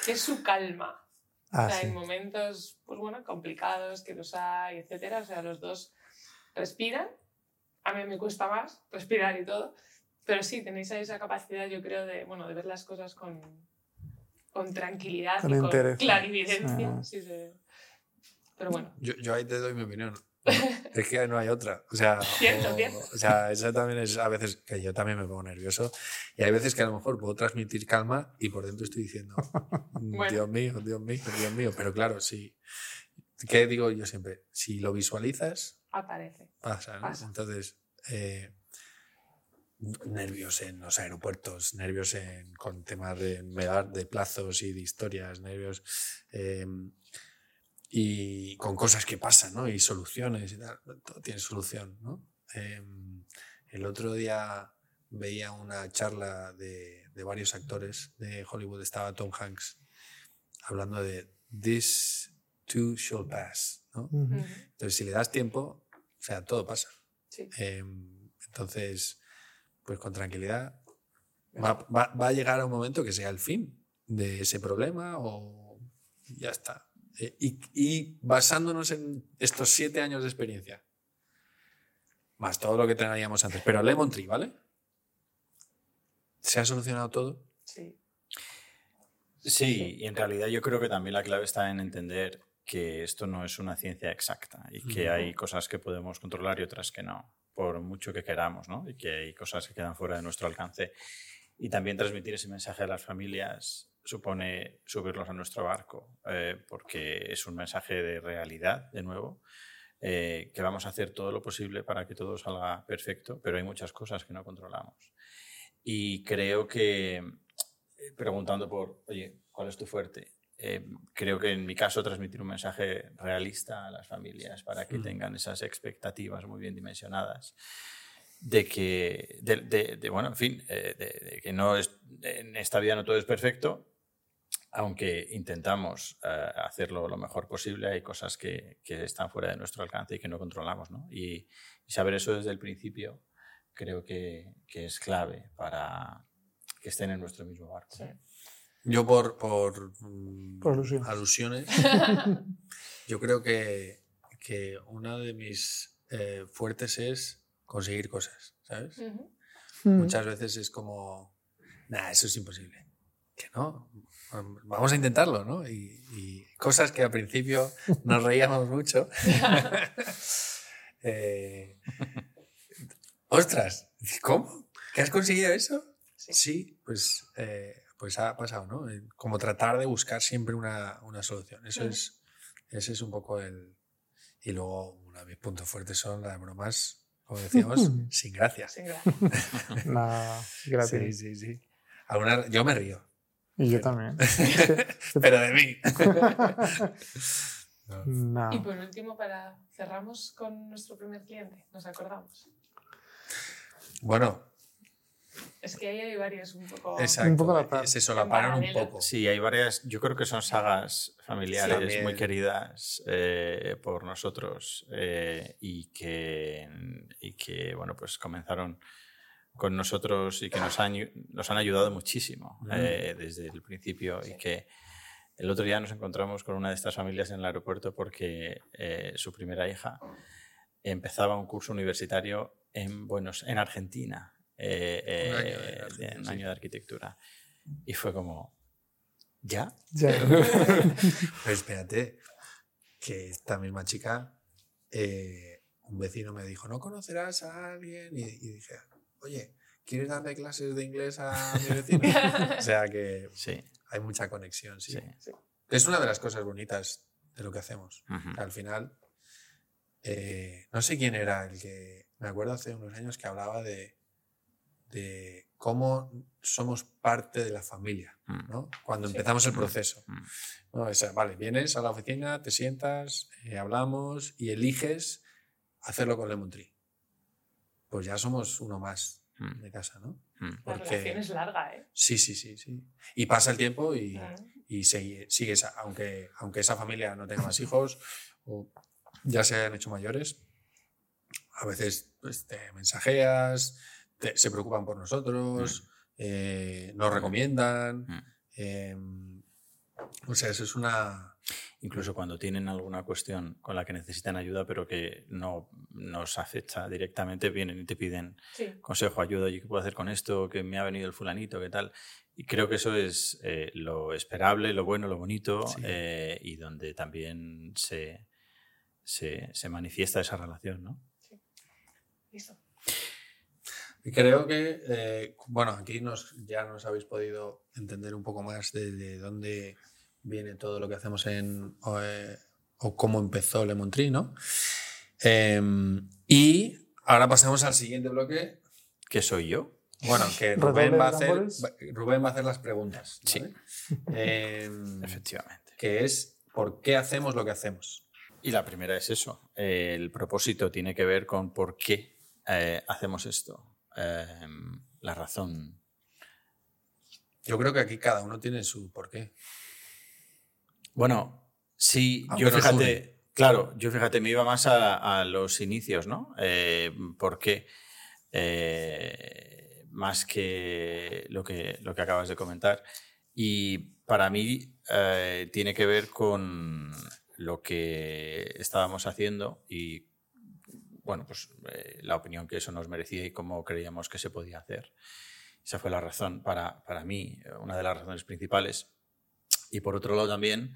que es su calma. Ah, o sea, sí. en momentos, pues bueno, complicados, que los hay, etcétera. O sea, los dos respiran. A mí me cuesta más respirar y todo. Pero sí, tenéis ahí esa capacidad, yo creo, de, bueno, de ver las cosas con, con tranquilidad Con y con clarividencia. Ah. Sí, sí. Pero bueno, Yo, yo ahí te doy mi opinión. Es que no hay otra. O sea, Cierto, o, cierto. o sea, eso también es a veces que yo también me pongo nervioso. Y hay veces que a lo mejor puedo transmitir calma y por dentro estoy diciendo, "Mm, Bueno. Dios mío, Dios mío, Dios mío. Pero claro, sí. ¿Qué digo yo siempre? Si lo visualizas, aparece. pasa. ¿no? Pasa. Entonces, eh, nervios en los aeropuertos, nervios en, con temas de, de plazos y de historias, nervios eh, y con cosas que pasan, ¿no? Y soluciones y tal. Todo tiene solución, ¿no? Eh, el otro día veía una charla de, de varios actores de Hollywood, estaba Tom Hanks hablando de This too shall pass, ¿no? Ujú. Ujú. Entonces, si le das tiempo, o sea, todo pasa. Sí. Eh, entonces, pues con tranquilidad, va, va- va a llegar a un momento que sea el fin de ese problema o ya está. Eh, y, y basándonos en estos siete años de experiencia, más todo lo que teníamos antes, pero Lemon Tree, ¿vale? ¿Se ha solucionado todo? Sí. Sí, y en realidad yo creo que también la clave está en entender que esto no es una ciencia exacta y que hay cosas que podemos controlar y otras que no, por mucho que queramos, ¿no? Y que hay cosas que quedan fuera de nuestro alcance. Y también transmitir ese mensaje a las familias supone subirlos a nuestro barco, eh, porque es un mensaje de realidad, de nuevo, eh, que vamos a hacer todo lo posible para que todo salga perfecto, pero hay muchas cosas que no controlamos. Y creo que, eh, preguntando por, oye, ¿cuál es tu fuerte? Eh, creo que en mi caso transmitir un mensaje realista a las familias para que Mm. tengan esas expectativas muy bien dimensionadas de que, de, de- de, bueno, en fin, eh, de, de que no es, en esta vida no todo es perfecto, aunque intentamos eh, hacerlo lo mejor posible, hay cosas que, que están fuera de nuestro alcance y que no controlamos, ¿no? Y, y saber eso desde el principio creo que, que es clave para que estén en nuestro mismo barco. Sí. Yo por, por, mm, Por alusiones. alusiones, yo creo que, que una de mis eh, fuertes es conseguir cosas, ¿sabes? Ujú. Muchas veces es como, nada, eso es imposible. Que no, vamos a intentarlo, ¿no? Y, y cosas que al principio nos reíamos mucho. Eh, ostras, ¿cómo? ¿Que has conseguido eso? Sí. Sí, pues, eh, pues ha pasado, ¿no? Eh, Como tratar de buscar siempre una, una solución. Eso es, ese es un poco el... Y luego uno de mis puntos fuertes son las bromas, como decíamos, sin gracia. Sin gracia. Nah, gracias. Sí, sí, sí. Alguna- yo me río, Y yo también. pero de mí. No. Y por último, para cerramos con nuestro primer cliente, nos acordamos. Bueno, Es que ahí hay varios un poco. exacto. Un poco par. Se solaparon un poco. Sí, hay varias, yo creo que son sagas familiares Sí, muy queridas eh, por nosotros eh, y, que, y que, bueno, pues comenzaron con nosotros y que nos han, nos han ayudado muchísimo eh, desde el principio y que el otro día nos encontramos con una de estas familias en el aeropuerto porque eh, su primera hija empezaba un curso universitario en, Buenos, en Argentina, eh, Un año de eh, Argentina, de- un sí. año de arquitectura. Y fue como, ¿ya? Ya. Pero espérate, que esta misma chica, eh, un vecino me dijo, ¿no conocerás a alguien? Y, y dije, oye, ¿quieres darle clases de inglés a mi vecino? o sea que Sí, hay mucha conexión, sí. sí. Es una de las cosas bonitas de lo que hacemos. Al final, eh, no sé quién era el que, me acuerdo hace unos años que hablaba de, de cómo somos parte de la familia, Mm. ¿no? Cuando Sí. empezamos el Mm. proceso. Mm. ¿no? O sea, vale, vienes a la oficina, te sientas, eh, hablamos y eliges hacerlo con Lemon Tree. Pues ya somos uno más Mm. de casa, ¿no? Mm. La porque- relación es larga, ¿eh? Sí, sí, sí, sí. Y pasa el tiempo y, y sigue- sigues, aunque, aunque esa familia no tenga más hijos, o ya se hayan hecho mayores, a veces pues, te mensajeas, te- se preocupan por nosotros, eh, nos recomiendan. Mm. em, o sea, eso es una... Incluso cuando tienen alguna cuestión con la que necesitan ayuda, pero que no nos afecta directamente, vienen y te piden Sí. consejo, ayuda, oye, ¿qué puedo hacer con esto? Que me ha venido el fulanito, ¿qué tal? Y creo que eso es eh, lo esperable, lo bueno, lo bonito Sí. eh, y donde también se, se, se manifiesta esa relación, ¿no? Listo. Y Creo que, eh, bueno, aquí nos, ya nos habéis podido entender un poco más de, de dónde viene todo lo que hacemos en, o, eh, o cómo empezó Lemon Tree, ¿no? Em, y ahora pasemos al siguiente bloque. ¿Qué soy yo? Bueno, que Rubén va, a hacer, Rubén va a hacer las preguntas. Sí. Em, Efectivamente. que es ¿por qué hacemos lo que hacemos? Y la primera es eso. eh, el propósito tiene que ver con por qué eh, hacemos esto. Eh, la razón. Yo creo que aquí cada uno tiene su porqué. Bueno, sí, Aunque yo fíjate, claro, yo fíjate, me iba más a, a los inicios, ¿no? Eh, ¿Por qué? Eh, más que lo, que lo que acabas de comentar. Y para mí eh, tiene que ver con lo que estábamos haciendo y, bueno, pues eh, la opinión que eso nos merecía y cómo creíamos que se podía hacer. Esa fue la razón para, para mí, una de las razones principales. Y por otro lado también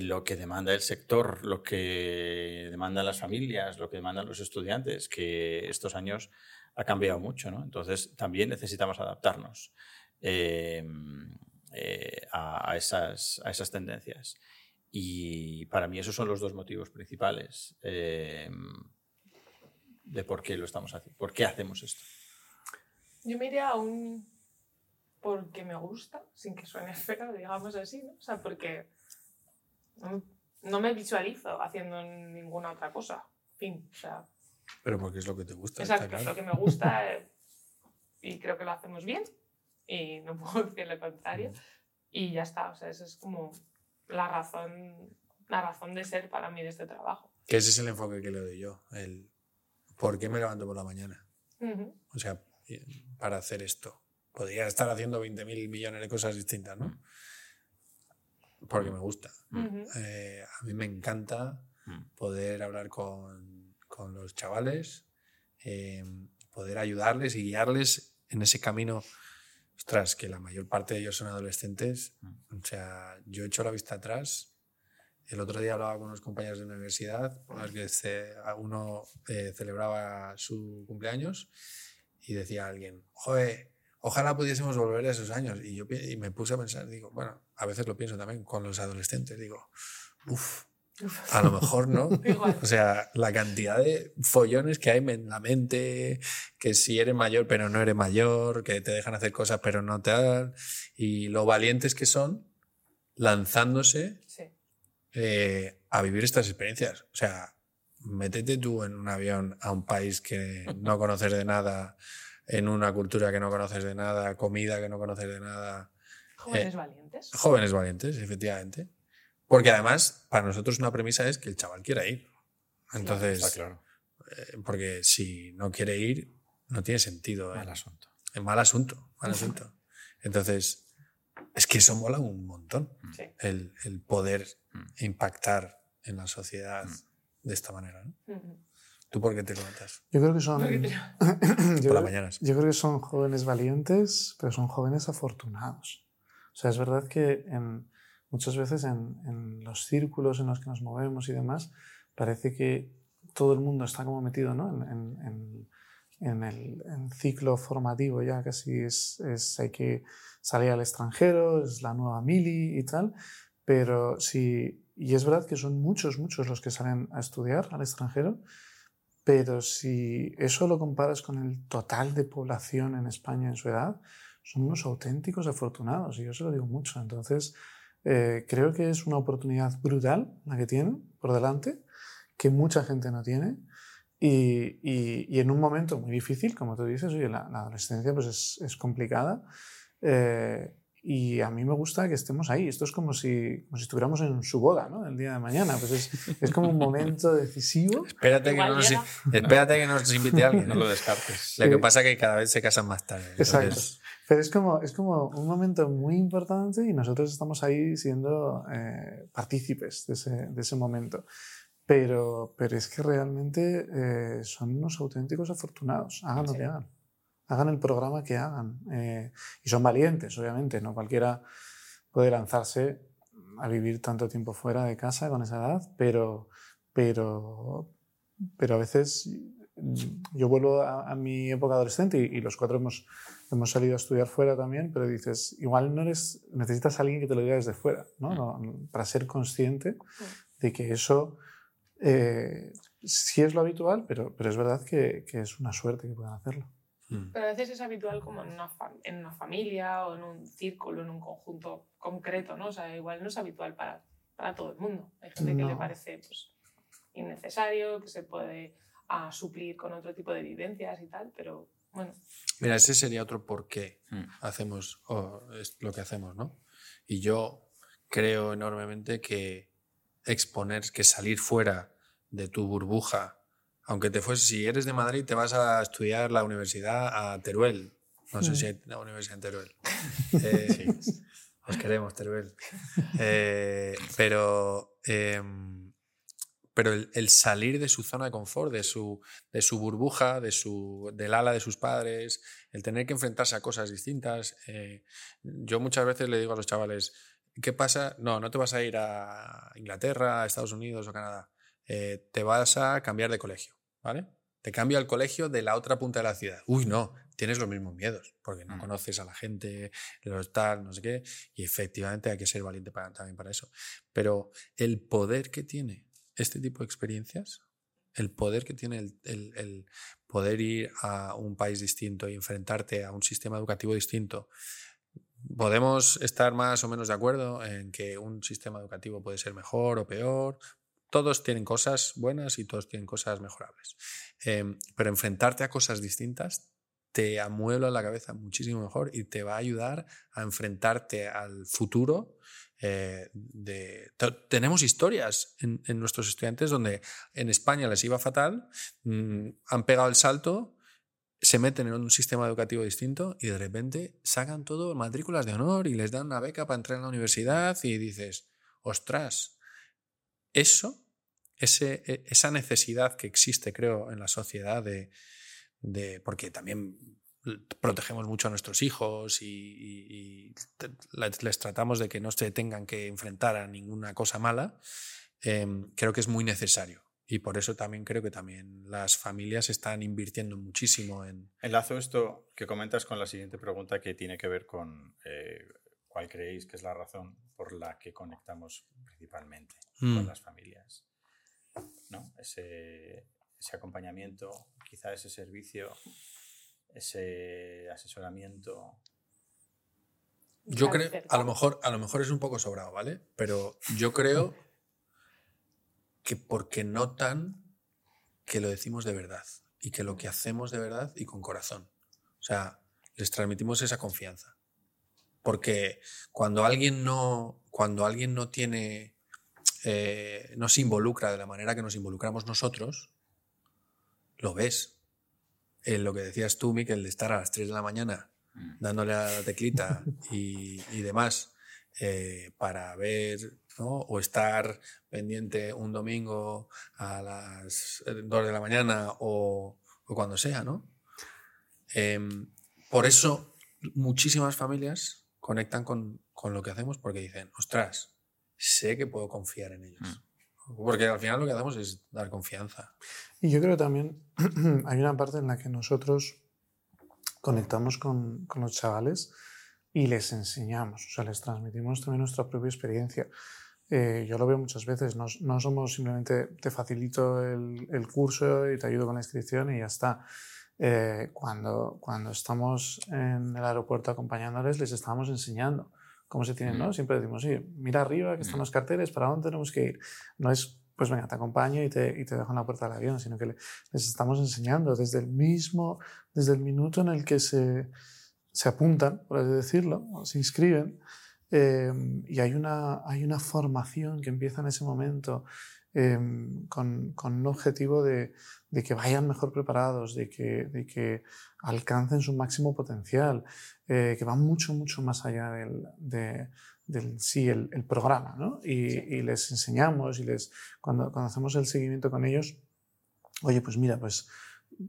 lo que demanda el sector, lo que demandan las familias, lo que demandan los estudiantes, que estos años ha cambiado mucho, ¿no? Entonces también necesitamos adaptarnos eh, eh, a, a esas, a esas tendencias. Y para mí esos son los dos motivos principales eh, de por qué lo estamos haciendo, por qué hacemos esto. Yo me iría a un porque me gusta, sin que suene feo, digamos así, ¿no? O sea, porque no, me visualizo haciendo ninguna otra cosa. Fin, o sea, Pero porque es lo que te gusta. exacto, está es claro. lo que me gusta eh, y creo que lo hacemos bien y no puedo decir lo contrario. Y ya está, o sea, esa es como la razón, la razón de ser para mí de este trabajo. Que ese es el enfoque que le doy yo. El por qué me levanto por la mañana. O sea, para hacer esto. Podría estar haciendo 20.000 millones de cosas distintas, ¿no? Porque me gusta. Ujú. Eh, a mí me encanta Mm. poder hablar con, con los chavales, eh, poder ayudarles y guiarles en ese camino. Ostras, que la mayor parte de ellos son adolescentes. O sea, yo he hecho la vista atrás. El otro día hablaba con unos compañeros de universidad, que ce- uno eh, celebraba su cumpleaños y decía alguien, joder, ojalá pudiésemos volver a esos años. Y yo y me puse a pensar, digo, bueno, a veces lo pienso también con los adolescentes, digo, uff, a lo mejor no. O sea, la cantidad de follones que hay en la mente, que si eres mayor pero no eres mayor, que te dejan hacer cosas pero no te dan, y lo valientes que son lanzándose Sí. eh, a vivir estas experiencias. O sea, métete tú en un avión a un país que no conoces de nada, en una cultura que no conoces de nada, comida que no conoces de nada. Jóvenes valientes. Jóvenes valientes, efectivamente. Porque además, para nosotros una premisa es que el chaval quiera ir. Entonces, Está claro. eh, porque si no quiere ir, no tiene sentido. Mal ¿eh? asunto. Es mal asunto, mal asunto. Entonces, es que eso mola un montón. Sí. El, el poder Mm. impactar en la sociedad de esta manera. ¿no? ¿Tú por qué te levantas? Yo creo que son. Porque te- yo, Por las mañanas. yo creo que son jóvenes valientes, pero son jóvenes afortunados. O sea, es verdad que muchas veces en, los círculos en los que nos movemos y demás, parece que todo el mundo está como metido ¿no? en, el ciclo formativo, ya casi es, es hay que salir al extranjero, es la nueva mili y tal, pero sí, y es verdad que son muchos, muchos los que salen a estudiar al extranjero, pero si eso lo comparas con el total de población en España en su edad, son unos auténticos afortunados, y yo se lo digo mucho. Entonces, eh, creo que es una oportunidad brutal la que tienen por delante, que mucha gente no tiene, y, y- y en un momento muy difícil, como tú dices, oye, la, la adolescencia pues es, es complicada, eh, y a mí me gusta que estemos ahí. Esto es como si, como si estuviéramos en su boda, ¿no? El día de mañana. Pues es, es como un momento decisivo. Espérate que, no nos, espérate que nos invite alguien. No lo descartes. Lo que pasa es que cada vez se casan más tarde. Exacto. Pero es como, es como un momento muy importante y nosotros estamos ahí siendo eh, partícipes de ese, de ese momento. Pero, pero es que realmente eh, son unos auténticos afortunados, hagan lo que hagan hagan el programa que hagan. Eh, y son valientes, obviamente, no cualquiera puede lanzarse a vivir tanto tiempo fuera de casa con esa edad, pero, pero, pero a veces yo vuelvo a, mi época adolescente y, los cuatro hemos, hemos salido a estudiar fuera también, pero dices, igual no eres, necesitas a alguien que te lo diga desde fuera, ¿no? para ser consciente de que eso eh, sí es lo habitual, pero, pero es verdad que, que es una suerte que puedan hacerlo. Mm. Pero a veces es habitual como en una, en una familia o en un círculo, en un conjunto concreto, ¿no? O sea, igual no es habitual para, para todo el mundo. Hay gente que le parece pues, innecesario, que se puede a, ah, suplir con otro tipo de vivencias y tal, pero bueno. Mira, ese sería otro por qué mm. hacemos es lo que hacemos, ¿no? Y yo creo enormemente que exponer, que salir fuera de tu burbuja aunque te fuese, si eres de Madrid, te vas a estudiar la universidad a Teruel. No sé si hay una universidad en Teruel. Eh, os queremos, Teruel. Eh, pero em, pero el, salir de su zona de confort, de su, de su burbuja, de su, del ala de sus padres, el tener que enfrentarse a cosas distintas. Eh, yo muchas veces le digo a los chavales, ¿qué pasa? No, no te vas a ir a Inglaterra, a Estados Unidos o Canadá. Eh, te vas a cambiar de colegio, ¿vale? Te cambio al colegio de la otra punta de la ciudad. Uy, no, tienes los mismos miedos, porque no mm. conoces a la gente, los tal, no sé qué, y efectivamente hay que ser valiente para, también para eso. Pero el poder que tiene este tipo de experiencias, el poder que tiene el, el poder ir a un país distinto y enfrentarte a un sistema educativo distinto, podemos estar más o menos de acuerdo en que un sistema educativo puede ser mejor o peor, todos tienen cosas buenas y todos tienen cosas mejorables. Em, pero enfrentarte a cosas distintas te amuebla la cabeza muchísimo mejor y te va a ayudar a enfrentarte al futuro. Eh, tenemos historias en, nuestros estudiantes donde en España les iba fatal, mm, han pegado el salto, se meten en un sistema educativo distinto y de repente sacan todo matrículas de honor y les dan una beca para entrar en la universidad y dices, ostras, eso e, esa necesidad que existe, creo, en la sociedad de, porque también protegemos mucho a nuestros hijos y, les tratamos de que no se tengan que enfrentar a ninguna cosa mala, em, creo que es muy necesario. Y por eso también creo que también las familias están invirtiendo muchísimo en... Enlazo esto que comentas con la siguiente pregunta que tiene que ver con eh, cuál creéis que es la razón por la que conectamos principalmente con mm. las familias. Ese, acompañamiento, quizá ese servicio, ese asesoramiento. Yo creo, a lo mejor, a lo mejor es un poco sobrado, ¿vale? Pero yo creo que porque notan que lo decimos de verdad y que lo que hacemos de verdad y con corazón. O sea, les transmitimos esa confianza. Porque cuando alguien no, cuando alguien no tiene eh, no se involucra de la manera que nos involucramos nosotros, lo ves. En lo que decías tú, Miquel, de estar a las 3 de la mañana mm. dándole a la teclita y, demás eh, para ver o estar pendiente un domingo a las 2 de la mañana o, cuando sea, ¿no? Em, por eso muchísimas familias conectan con, con, lo que hacemos porque dicen, ostras, sé que puedo confiar en ellos. Mm. Porque al final lo que hacemos es dar confianza. Y yo creo también hay una parte en la que nosotros conectamos con, con, los chavales y les enseñamos, o sea, les transmitimos también nuestra propia experiencia. Eh, yo lo veo muchas veces, no, no somos simplemente te facilito el, el, curso y te ayudo con la inscripción y ya está. Eh, cuando, cuando estamos en el aeropuerto acompañándoles, les estamos enseñando cómo se tienen, ¿no? Siempre decimos, sí, mira arriba, que están los carteles, ¿para dónde tenemos que ir? No es, pues venga, te acompaño y te, y te dejo en la puerta del avión, sino que les estamos enseñando desde el mismo, desde el minuto en el que se se apuntan, por así decirlo, o se inscriben, eh, y hay una, hay una formación que empieza en ese momento eh, con, con, un objetivo de, de, que vayan mejor preparados, de que, de que alcancen su máximo potencial, eh, que van mucho, mucho más allá del, de, del sí, el, el programa, ¿no? Y, Sí. y, les enseñamos y les, cuando, cuando hacemos el seguimiento con ellos, oye, pues mira, pues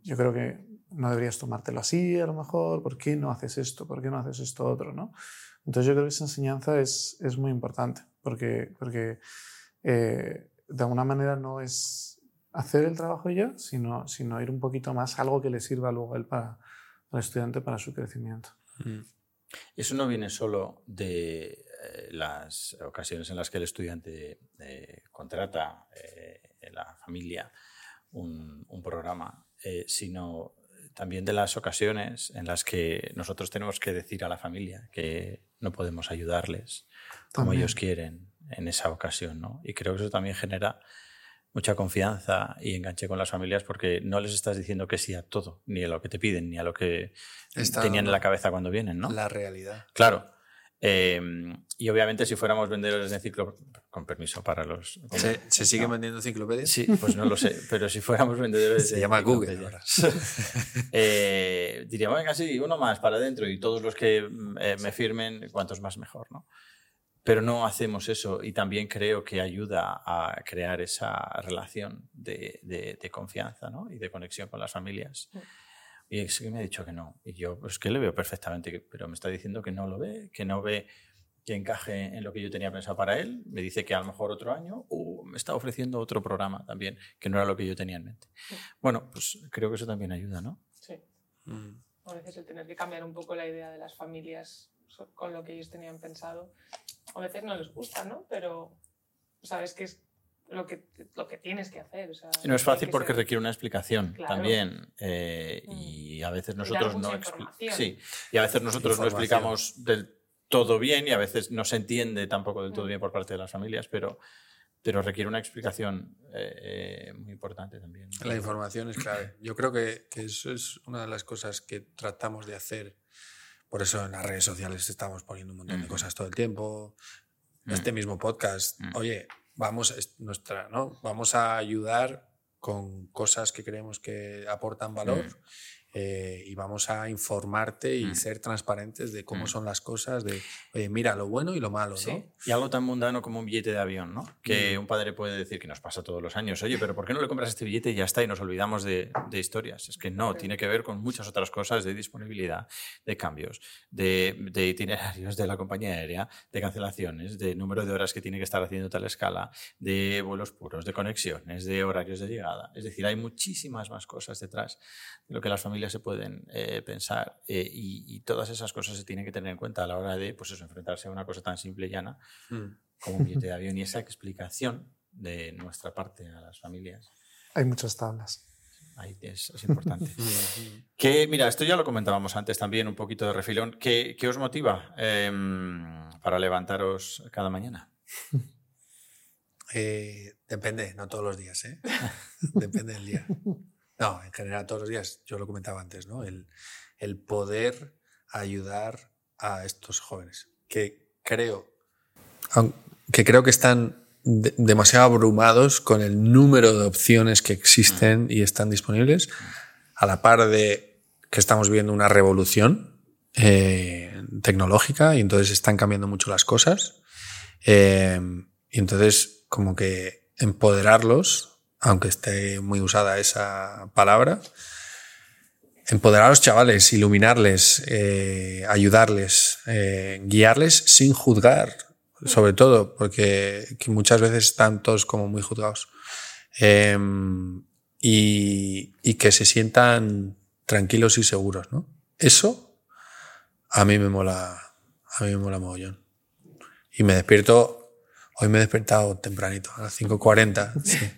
yo creo que no deberías tomártelo así a lo mejor, ¿por qué no haces esto? ¿Por qué no haces esto otro? ¿no? Entonces yo creo que esa enseñanza es, es muy importante porque, porque eh, de alguna manera no es hacer el trabajo ya, sino, sino ir un poquito más, algo que le sirva luego él para, al estudiante para su crecimiento. Mm. Eso no viene solo de eh, las ocasiones en las que el estudiante eh, contrata eh, en la familia un, un programa, eh, sino también de las ocasiones en las que nosotros tenemos que decir a la familia que no podemos ayudarles como También. ellos quieren en esa ocasión. ¿no? Y creo que eso también genera mucha confianza y enganche con las familias porque no les estás diciendo que sí a todo, ni a lo que te piden, ni a lo que Está tenían en la cabeza cuando vienen, ¿no? La realidad. Claro. Eh, y obviamente si fuéramos vendedores de enciclopedias, con permiso para los... ¿Se, se siguen No. vendiendo enciclopedias? Sí, pues no lo sé, pero si fuéramos vendedores Se de llama Google enciclopedias, eh, diríamos, venga, sí, uno más para adentro y todos los que mm, eh, me firmen, cuantos más mejor, ¿no? Pero no hacemos eso y también creo que ayuda a crear esa relación de, de- de confianza ¿no? y de conexión con las familias. Y es que me ha dicho que no. Y yo, pues que le veo perfectamente, pero me está diciendo que no lo ve, que no ve que encaje en lo que yo tenía pensado para él. Me dice que a lo mejor otro año uh, me está ofreciendo otro programa también, que no era lo que yo tenía en mente. Sí. Bueno, pues creo que eso también ayuda, ¿no? Sí. Mm. A veces el tener que cambiar un poco la idea de las familias con lo que ellos tenían pensado. A veces no les gusta, ¿no? Pero sabes que es lo que, lo que tienes que hacer. o sea, Y no es fácil que porque ser- requiere una explicación Claro. también. eh, Mm. Y a veces nosotros no sí, y a veces nosotros no explicamos del todo bien y a veces no se entiende tampoco del todo Mm. bien por parte de las familias, pero, pero requiere una explicación eh, muy importante también. La información es clave. Yo creo que, que eso es una de las cosas que tratamos de hacer. Por eso en las redes sociales estamos poniendo un montón de cosas todo el tiempo. Mm. Este mismo podcast, Mm. oye, vamos, es nuestra, ¿no? vamos a ayudar con cosas que creemos que aportan valor. Eh, y vamos a informarte y Mm. ser transparentes de cómo Mm. son las cosas, de, oye, mira lo bueno y lo malo, Sí. ¿no? Y algo tan mundano como un billete de avión, ¿no? Que Mm. un padre puede decir que nos pasa todos los años, oye, pero ¿por qué no le compras este billete y ya está y nos olvidamos de, de historias? Es que no, Sí. tiene que ver con muchas otras cosas de disponibilidad, de cambios, de, de itinerarios de la compañía aérea, de cancelaciones, de número de horas que tiene que estar haciendo tal escala, de vuelos puros, de conexiones, de horarios de llegada. Es decir, hay muchísimas más cosas detrás de lo que las familias se pueden eh, pensar eh, y, y todas esas cosas se tienen que tener en cuenta a la hora de pues eso, enfrentarse a una cosa tan simple y llana Mm. como un billete de avión y esa explicación de nuestra parte a las familias. Hay muchas tablas. Ahí es, es importante. Mm. que, mira, esto ya lo comentábamos antes también, un poquito de refilón. ¿Qué, qué os motiva em, para levantaros cada mañana? Eh, depende, no todos los días, ¿eh? depende del día. No, en general todos los días, yo lo comentaba antes, ¿no? El, el poder ayudar a estos jóvenes, que creo, que creo que están de- demasiado abrumados con el número de opciones que existen y están disponibles, a la par de que estamos viendo una revolución eh, tecnológica y entonces están cambiando mucho las cosas. Eh, y entonces, como que empoderarlos, aunque esté muy usada esa palabra, empoderar a los chavales, iluminarles, eh, ayudarles, eh, guiarles sin juzgar, sobre todo, porque que muchas veces están todos como muy juzgados. Y, y que se sientan tranquilos y seguros, ¿no? Eso a mí me mola, a mí me mola mogollón. Y me despierto, hoy me he despertado tempranito, a las 5.40, sí.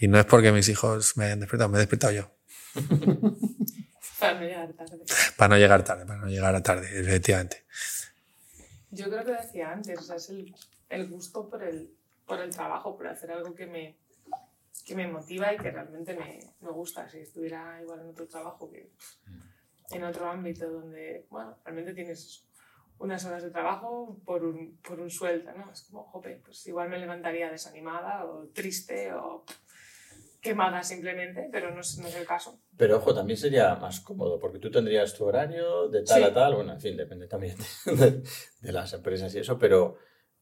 Y no es porque mis hijos me hayan despertado, me he despertado yo. Para no llegar tarde. Para no llegar tarde, para no llegar a tarde, efectivamente. Yo creo que decía antes, o sea, es el, el gusto por el, por el trabajo, por hacer algo que me, que me motiva y que realmente me, me gusta. Si estuviera igual en otro trabajo, que en otro ámbito donde, bueno, realmente tienes unas horas de trabajo por un, por un sueldo, ¿no? Es como, jope, pues igual me levantaría desanimada o triste o quemada simplemente, pero no es, no es el caso. Pero ojo, también sería más cómodo, porque tú tendrías tu horario de tal Sí. a tal, bueno, en fin, depende también de, de las empresas y eso, pero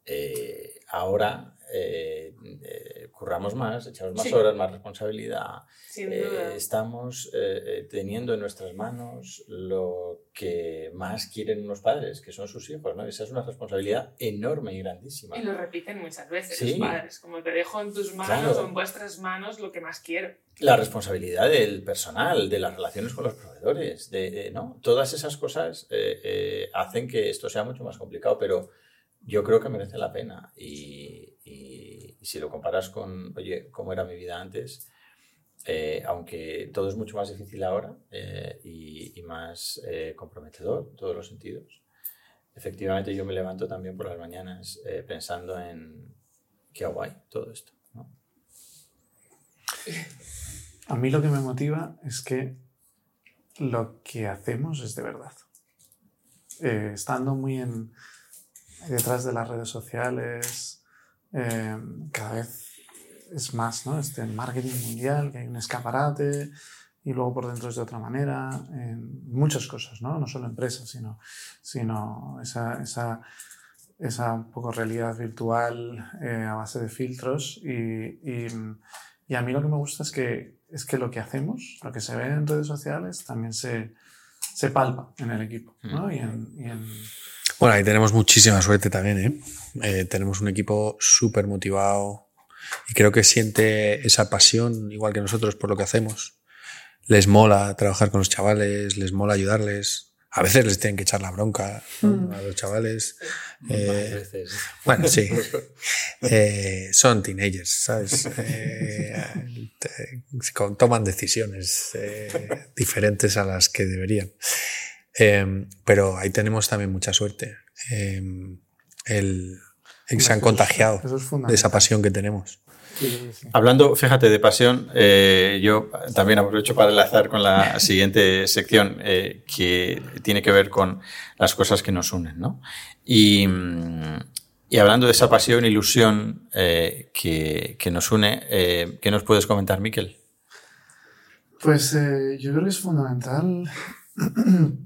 eh, ahora eh, eh, curramos más, echamos más Sí. horas, más responsabilidad, Sin eh, duda. estamos eh, eh, teniendo en nuestras manos lo que más quieren unos padres, que son sus hijos, ¿no? Esa es una responsabilidad enorme y grandísima. Y lo repiten muchas veces Sí. los padres, como te dejo en tus manos Claro. o en vuestras manos lo que más quiero. La responsabilidad del personal, de las relaciones con los proveedores, de, de- ¿no? Todas esas cosas eh, eh, hacen que esto sea mucho más complicado, pero yo creo que merece la pena. Y, y- si lo comparas con, oye, cómo era mi vida antes, eh, aunque todo es mucho más difícil ahora eh, y, y más eh, comprometedor en todos los sentidos, efectivamente yo me levanto también por las mañanas eh, pensando en qué guay todo esto. A mí lo que me motiva es que lo que hacemos es de verdad. Eh, estando muy detrás de las redes sociales, eh, cada vez es más, ¿no? Este marketing mundial, que hay un escaparate y luego por dentro es de otra manera, en muchas cosas, ¿no? No solo empresas, sino, sino esa, esa, esa un poco realidad virtual eh, a base de filtros y, y, y a mí lo que me gusta es que, es que lo que hacemos, lo que se ve en redes sociales, también se, se palpa en el equipo, ¿no? Y en, y en- Bueno, ahí tenemos muchísima suerte también, ¿eh? Eh, tenemos un equipo súper motivado y creo que siente esa pasión, igual que nosotros, por lo que hacemos. Les mola trabajar con los chavales, les mola ayudarles. A veces les tienen que echar la bronca ¿no? a los chavales. Eh, veces. Bueno, sí. Eh, son teenagers, ¿sabes? Eh, te- toman decisiones eh, diferentes a las que deberían. Eh, pero ahí tenemos también mucha suerte. Eh, el, el que se han Eso es- contagiado eso es de esa pasión que tenemos. Sí, sí, sí. Hablando, fíjate, de pasión, eh, yo también aprovecho para enlazar con la siguiente sección eh, que tiene que ver con las cosas que nos unen, ¿no? Y, y hablando de esa pasión, ilusión eh, que, que nos une, eh, ¿qué nos puedes comentar, Miquel? Pues eh, yo creo que es fundamental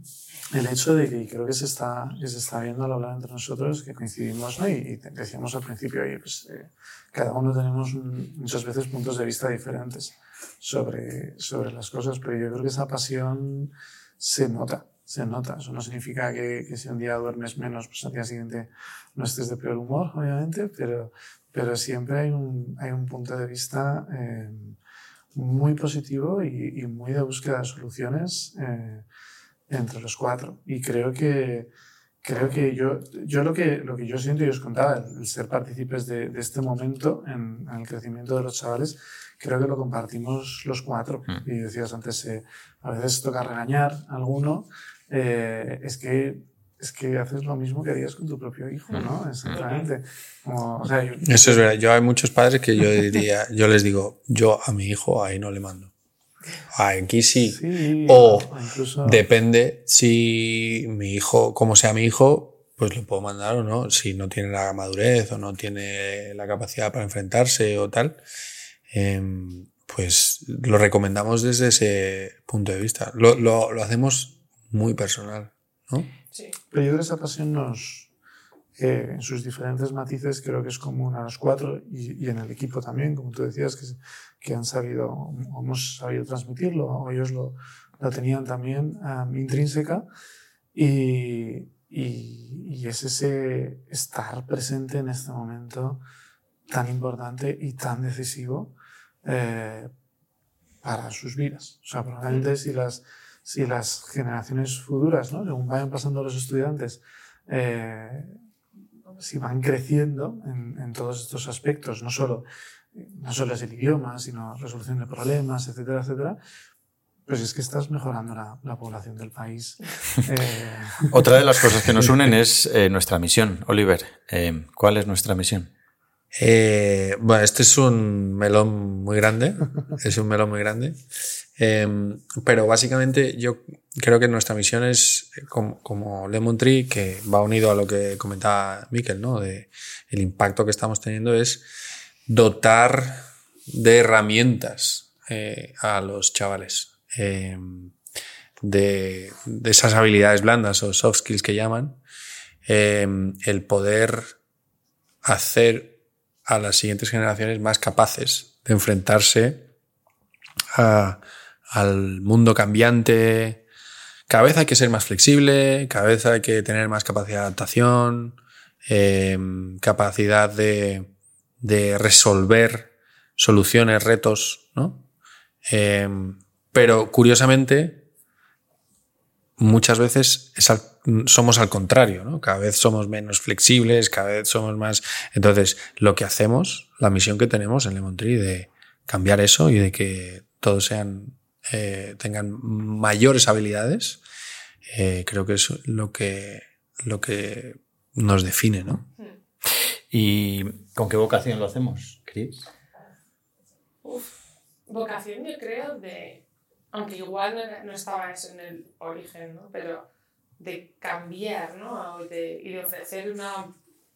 el hecho de que creo que se está, que se está viendo al hablar entre nosotros, que coincidimos, ¿no? Y, y decíamos al principio, oye, pues eh, cada uno tenemos muchas veces puntos de vista diferentes sobre, sobre las cosas, pero yo creo que esa pasión se nota, se nota. Eso no significa que, que si un día duermes menos, pues al día siguiente no estés de peor humor, obviamente, pero, pero siempre hay un, hay un punto de vista eh, muy positivo y, y muy de búsqueda de soluciones eh, entre los cuatro. Y creo que, creo que yo, yo lo, que, lo que yo siento y os contaba, el, el ser partícipes de, de este momento en, en el crecimiento de los chavales, creo que lo compartimos los cuatro. Mm. Y decías antes, eh, a veces toca regañar a alguno, eh, es que es que haces lo mismo que harías con tu propio hijo, ¿no? Exactamente. Como, o sea, yo- Eso es verdad. Yo hay muchos padres que yo diría, yo les digo, yo a mi hijo ahí no le mando. Aquí sí. Sí, O incluso, Depende si mi hijo, como sea mi hijo, pues lo puedo mandar o no. Si no tiene la madurez o no tiene la capacidad para enfrentarse o tal, em, pues lo recomendamos desde ese punto de vista. Lo, lo- lo hacemos muy personal, ¿no? Sí. Pero yo creo que esa pasión nos, eh, en sus diferentes matices, creo que es común a los cuatro y, y en el equipo también, como tú decías, que, que han sabido, o hemos sabido transmitirlo, o ellos lo, lo tenían también am, intrínseca. Y, y, y es ese estar presente en este momento tan importante y tan decisivo eh, para sus vidas. O sea, probablemente si las, si las generaciones futuras, ¿no? según vayan pasando los estudiantes, eh, si van creciendo en, en todos estos aspectos, no solo, no solo es el idioma, sino resolución de problemas, etcétera, etcétera, pues es que estás mejorando la, la población del país. Eh, Otra de las cosas que nos unen es eh, nuestra misión. Oliver, eh, ¿cuál es nuestra misión? Eh, bueno, este es un melón muy grande, es un melón muy grande, Em, pero básicamente yo creo que nuestra misión es como, como, Lemon Tree, que va unido a lo que comentaba Miquel, ¿no? De el impacto que estamos teniendo es dotar de herramientas eh, a los chavales. Em, de, de, esas habilidades blandas o soft skills que llaman, em, el poder hacer a las siguientes generaciones más capaces de enfrentarse a, al mundo cambiante. Cada vez hay que ser más flexible, cada vez hay que tener más capacidad de adaptación, eh, capacidad de, de, resolver soluciones, retos, ¿no? Eh, pero curiosamente, muchas veces somos al contrario, ¿no? Cada vez somos menos flexibles, cada vez somos más. Entonces, lo que hacemos, la misión que tenemos en Lemon Tree de cambiar eso y de que todos sean eh, tengan mayores habilidades, eh, creo que es lo que, lo que nos define, ¿no? ¿Y con qué vocación lo hacemos, Chris? vocación yo creo de, aunque igual no, estaba eso en el origen, ¿no? Pero de cambiar, ¿no? De, y de ofrecer una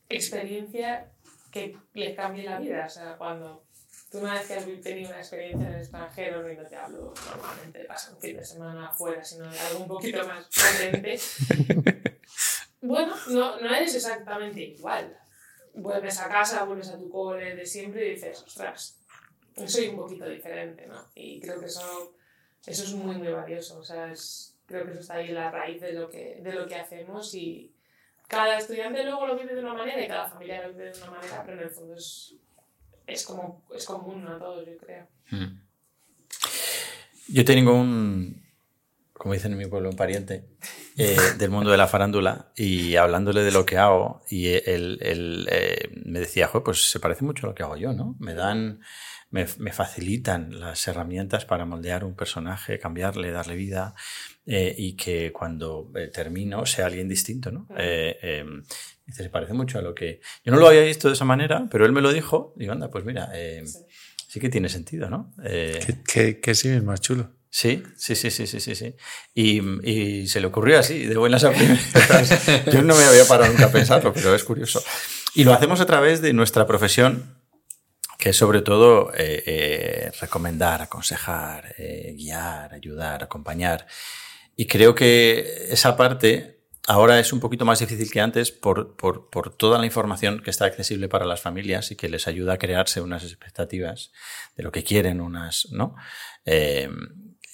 experiencia que le cambie la vida. O sea, cuando Tú una vez que has tenido una experiencia en el extranjero, no te hablo normalmente de pasar un fin de semana afuera, sino de algo un poquito más potente. bueno, no, no eres exactamente igual. Vuelves a casa, vuelves a tu cole de siempre y dices, ostras, soy un poquito diferente, ¿no? Y creo que eso, eso es muy, muy valioso. O sea, es, creo que eso está ahí la raíz de lo que, de lo que hacemos y cada estudiante luego lo vive de una manera y cada familia lo vive de una manera, pero en el fondo es es, como, es común a todos, yo creo. Mm. Yo tengo un, como dicen en mi pueblo, un pariente eh, del mundo de la farándula y hablándole de lo que hago y él, eh, me decía, pues se parece mucho a lo que hago yo, ¿no? Me dan, me, me facilitan las herramientas para moldear un personaje, cambiarle, darle vida eh, y que cuando termino sea alguien distinto, ¿no? Em, Dice, se parece mucho a lo que... Yo no lo había visto de esa manera, pero él me lo dijo. Digo, anda, pues mira, eh, sí. que tiene sentido, ¿no? Eh, que, que, sí, es más chulo. Sí, sí, sí, sí, sí, sí. sí. Y, y, se le ocurrió así, de buenas a primeras. Yo no me había parado nunca a pensarlo, pero es curioso. Y lo hacemos a través de nuestra profesión, que es sobre todo eh, eh recomendar, aconsejar, eh, guiar, ayudar, acompañar. Y creo que esa parte Ahora es un poquito más difícil que antes por, por, por, toda la información que está accesible para las familias y que les ayuda a crearse unas expectativas de lo que quieren, unas, ¿no?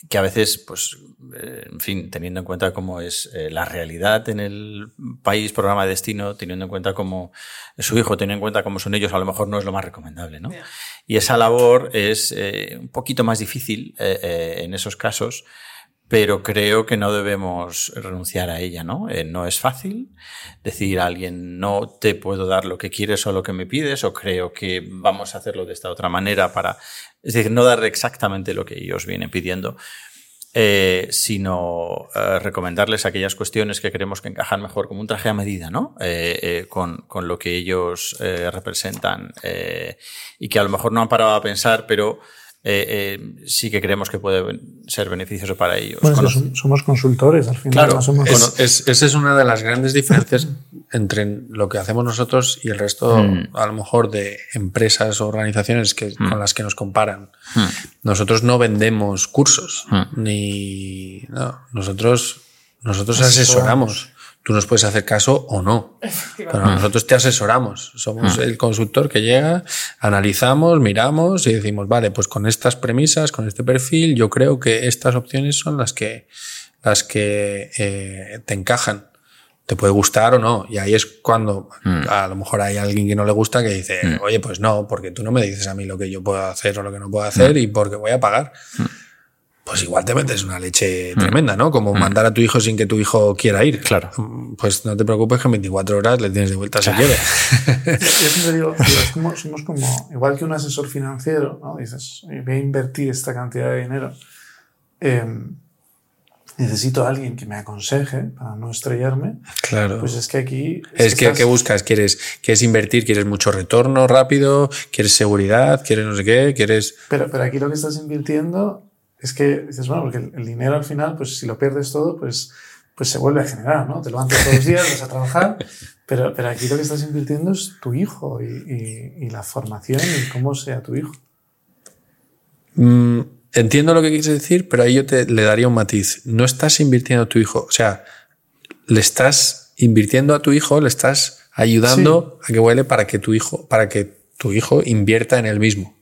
Eh, que a veces, pues, eh, en fin, teniendo en cuenta cómo es eh, la realidad en el país, programa de destino, teniendo en cuenta cómo es su hijo, teniendo en cuenta cómo son ellos, a lo mejor no es lo más recomendable, ¿no? Y esa labor es un poquito más difícil en esos casos pero creo que no debemos renunciar a ella, ¿no? Eh, no es fácil decir a alguien no te puedo dar lo que quieres o lo que me pides o creo que vamos a hacerlo de esta otra manera para, es decir, no dar exactamente lo que ellos vienen pidiendo, eh, sino eh, recomendarles aquellas cuestiones que creemos que encajan mejor como un traje a medida, ¿no? con, con, lo que ellos representan y que a lo mejor no han parado a pensar, pero eh, eh, sí que creemos que puede ser beneficioso para ellos. Bueno, somos consultores al final. Claro, esa es una de las grandes diferencias entre lo que hacemos nosotros y el resto, mm. a lo mejor, de empresas o organizaciones que, mm. con las que nos comparan. Mm. Nosotros no vendemos cursos, ni. No, nosotros, nosotros asesoramos tú nos puedes hacer caso o no. Pero nosotros te asesoramos. Somos mm. el consultor que llega, analizamos, miramos y decimos, vale, pues con estas premisas, con este perfil, yo creo que estas opciones son las que, las que eh, te encajan. Te puede gustar o no. Y ahí es cuando mm. a lo mejor hay alguien que no le gusta que dice, mm. oye, pues no, porque tú no me dices a mí lo que yo puedo hacer o lo que no puedo hacer y porque voy a pagar pues igual te metes una leche mm. tremenda, ¿no? Como mm. mandar a tu hijo sin que tu hijo quiera ir. Claro. Pues no te preocupes que en 24 horas le tienes de vuelta si quiere. Yo siempre digo, somos como, igual que un asesor financiero, ¿no? Dices, voy a invertir esta cantidad de dinero. Em, necesito a alguien que me aconseje para no estrellarme, Claro. pues es que aquí... es que, estás- ¿qué buscas? ¿Quieres, ¿Quieres invertir? ¿Quieres mucho retorno rápido? ¿Quieres seguridad? ¿Quieres no sé qué? ¿Quieres...? Pero, pero aquí lo que estás invirtiendo es que dices, bueno, porque el, el dinero al final, pues si lo pierdes todo, pues, pues se vuelve a generar, ¿no? Te levantas todos los días, vas a trabajar, pero, pero aquí lo que estás invirtiendo es tu hijo y, y- y la formación y cómo sea tu hijo. Mm, entiendo lo que quieres decir, pero ahí yo te le daría un matiz. No estás invirtiendo a tu hijo. O sea, le estás invirtiendo a tu hijo, le estás ayudando a que huele para que tu hijo, para que tu hijo invierta en él mismo.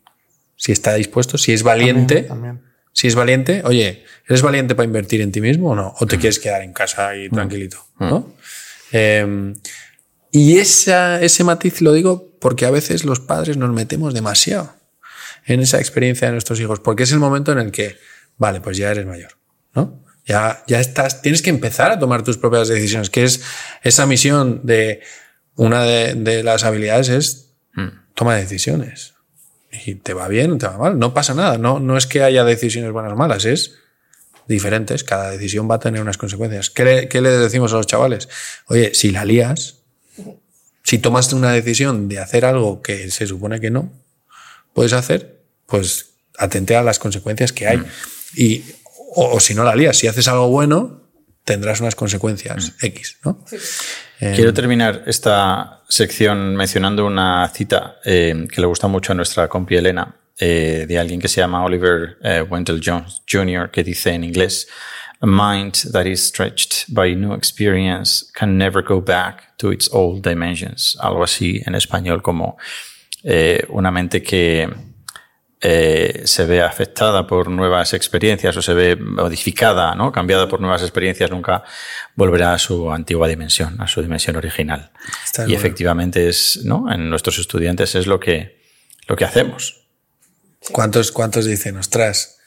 Si está dispuesto, si es valiente, También, también. Si es valiente, oye, ¿eres valiente para invertir en ti mismo o no? ¿O te quieres quedar en casa y tranquilito? ¿no? Eh, y esa, ese matiz lo digo porque a veces los padres nos metemos demasiado en esa experiencia de nuestros hijos, porque es el momento en el que, vale, pues ya eres mayor, ¿no? Ya, ya estás, tienes que empezar a tomar tus propias decisiones, que es esa misión de una de, de las habilidades es toma decisiones. Y te va bien o te va mal, no pasa nada, no, no es que haya decisiones buenas o malas, es diferentes, cada decisión va a tener unas consecuencias. ¿Qué le, qué le decimos a los chavales? Oye, si la lías, si tomas una decisión de hacer algo que se supone que no puedes hacer, pues atente a las consecuencias que hay. Y, o, o si no la lías, si haces algo bueno, tendrás unas consecuencias X, ¿no? Sí. Eh, Quiero terminar esta sección mencionando una cita eh, que le gusta mucho a nuestra compi Elena, eh, de alguien que se llama Oliver eh, Wendell Jones Jr., que dice en inglés, A mind that is stretched by new experience can never go back to its old dimensions. Algo así en español como eh, una mente que eh, se ve afectada por nuevas experiencias o se ve modificada, ¿no? cambiada por nuevas experiencias, nunca volverá a su antigua dimensión, a su dimensión original. Está y bueno. efectivamente es, ¿no? En nuestros estudiantes es lo que, lo que hacemos. ¿Cuántos, ¿Cuántos dicen, ostras,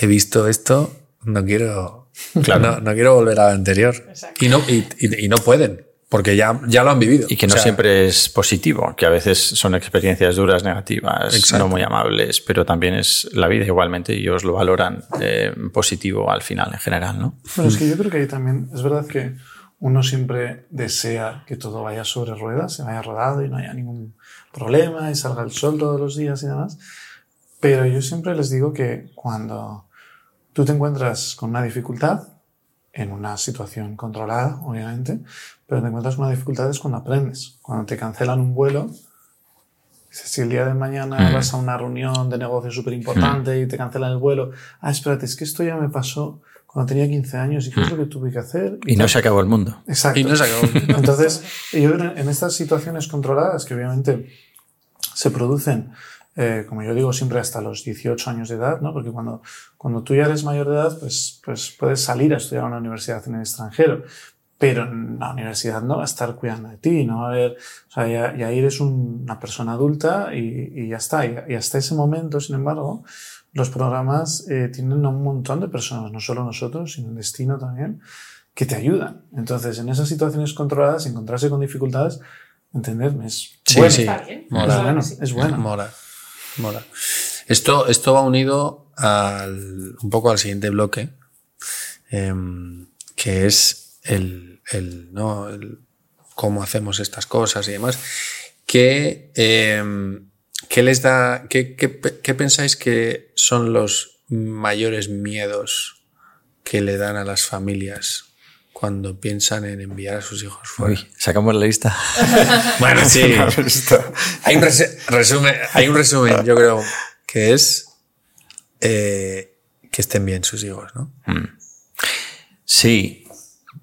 he visto esto, no quiero, Claro. no, no quiero volver a la anterior? Exacto. Y no, y, y- y no pueden, porque ya, ya lo han vivido. Y que no O sea, siempre es positivo, que a veces son experiencias duras, negativas, Exacto. no muy amables, pero también es la vida igualmente y ellos lo valoran eh, positivo al final en general, ¿no? Bueno, es que yo creo que ahí también es verdad que uno siempre desea que todo vaya sobre ruedas, se vaya rodado y no haya ningún problema y salga el sol todos los días y demás. Pero yo siempre les digo que cuando tú te encuentras con una dificultad, en una situación controlada, obviamente, pero te encuentras con una dificultad es cuando aprendes. Cuando te cancelan un vuelo, dices, si el día de mañana Mm. vas a una reunión de negocio súper importante y te cancelan el vuelo, ah, espérate, es que esto ya me pasó cuando tenía 15 años y qué es lo que tuve que hacer. Y no se acabó el mundo. Exacto. Y no se acabó. Entonces, yo creo que en estas situaciones controladas, que obviamente se producen, eh, como yo digo siempre, hasta los 18 años de edad, ¿no? porque cuando, cuando tú ya eres mayor de edad, pues, pues puedes salir a estudiar a una universidad en el extranjero, pero en la universidad no va a estar cuidando de ti, no va a haber, o sea, ya, ya eres un- una persona adulta y, y ya está. Y, y hasta ese momento, sin embargo, los programas eh, tienen a un montón de personas, no solo nosotros, sino el destino también, que te ayudan. Entonces, en esas situaciones controladas, encontrarse con dificultades, entenderme, es Sí, bueno. sí. Está bien. Mola. Es bueno, es bueno. Mola, mola. Esto, esto va unido al, un poco al siguiente bloque, em, que es el, el, ¿no? el cómo hacemos estas cosas y demás. ¿Qué, em, qué les da, qué, qué qué pensáis que son los mayores miedos que le dan a las familias cuando piensan en enviar a sus hijos fuera? Uy, sacamos la lista. Bueno, sí. Hay un resumen, hay un resumen, yo creo, que es eh, que estén bien sus hijos, ¿no? Sí,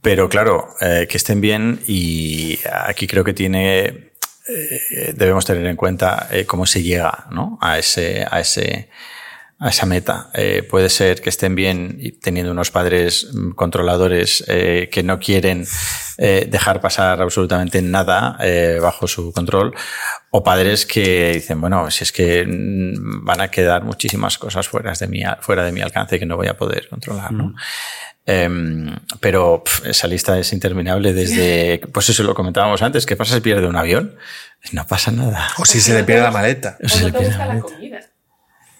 pero claro, eh, que estén bien y aquí creo que tiene, eh, debemos tener en cuenta eh, cómo se llega ¿no? a, ese, a, ese, a esa meta. Eh, puede ser que estén bien teniendo unos padres mm, controladores eh, que no quieren eh, dejar pasar absolutamente nada eh, bajo su control, o padres que dicen, bueno, si es que mm, van a quedar muchísimas cosas fuera de mi, fuera de mi alcance que no voy a poder controlar. ¿no? Em, pero esa lista es interminable desde, pues eso lo comentábamos antes, ¿qué pasa si pierde un avión? No pasa nada. O si se le pierde la maleta. O Se no le te pierde gusta la la maleta. comida.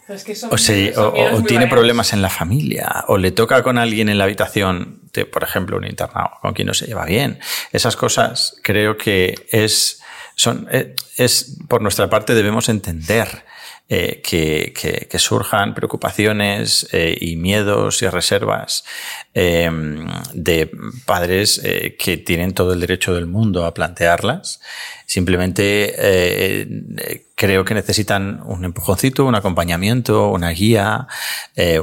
Es que son- O, son tiene problemas en la familia, o le toca con alguien en la habitación, de, por ejemplo, un internado, con quien no se lleva bien. Esas cosas creo que es, son, eh, es por nuestra parte debemos entender eh, que, surjan preocupaciones eh, y miedos y reservas eh, de padres que tienen todo el derecho del mundo a plantearlas. Simplemente creo que necesitan un empujoncito, un acompañamiento, una guía,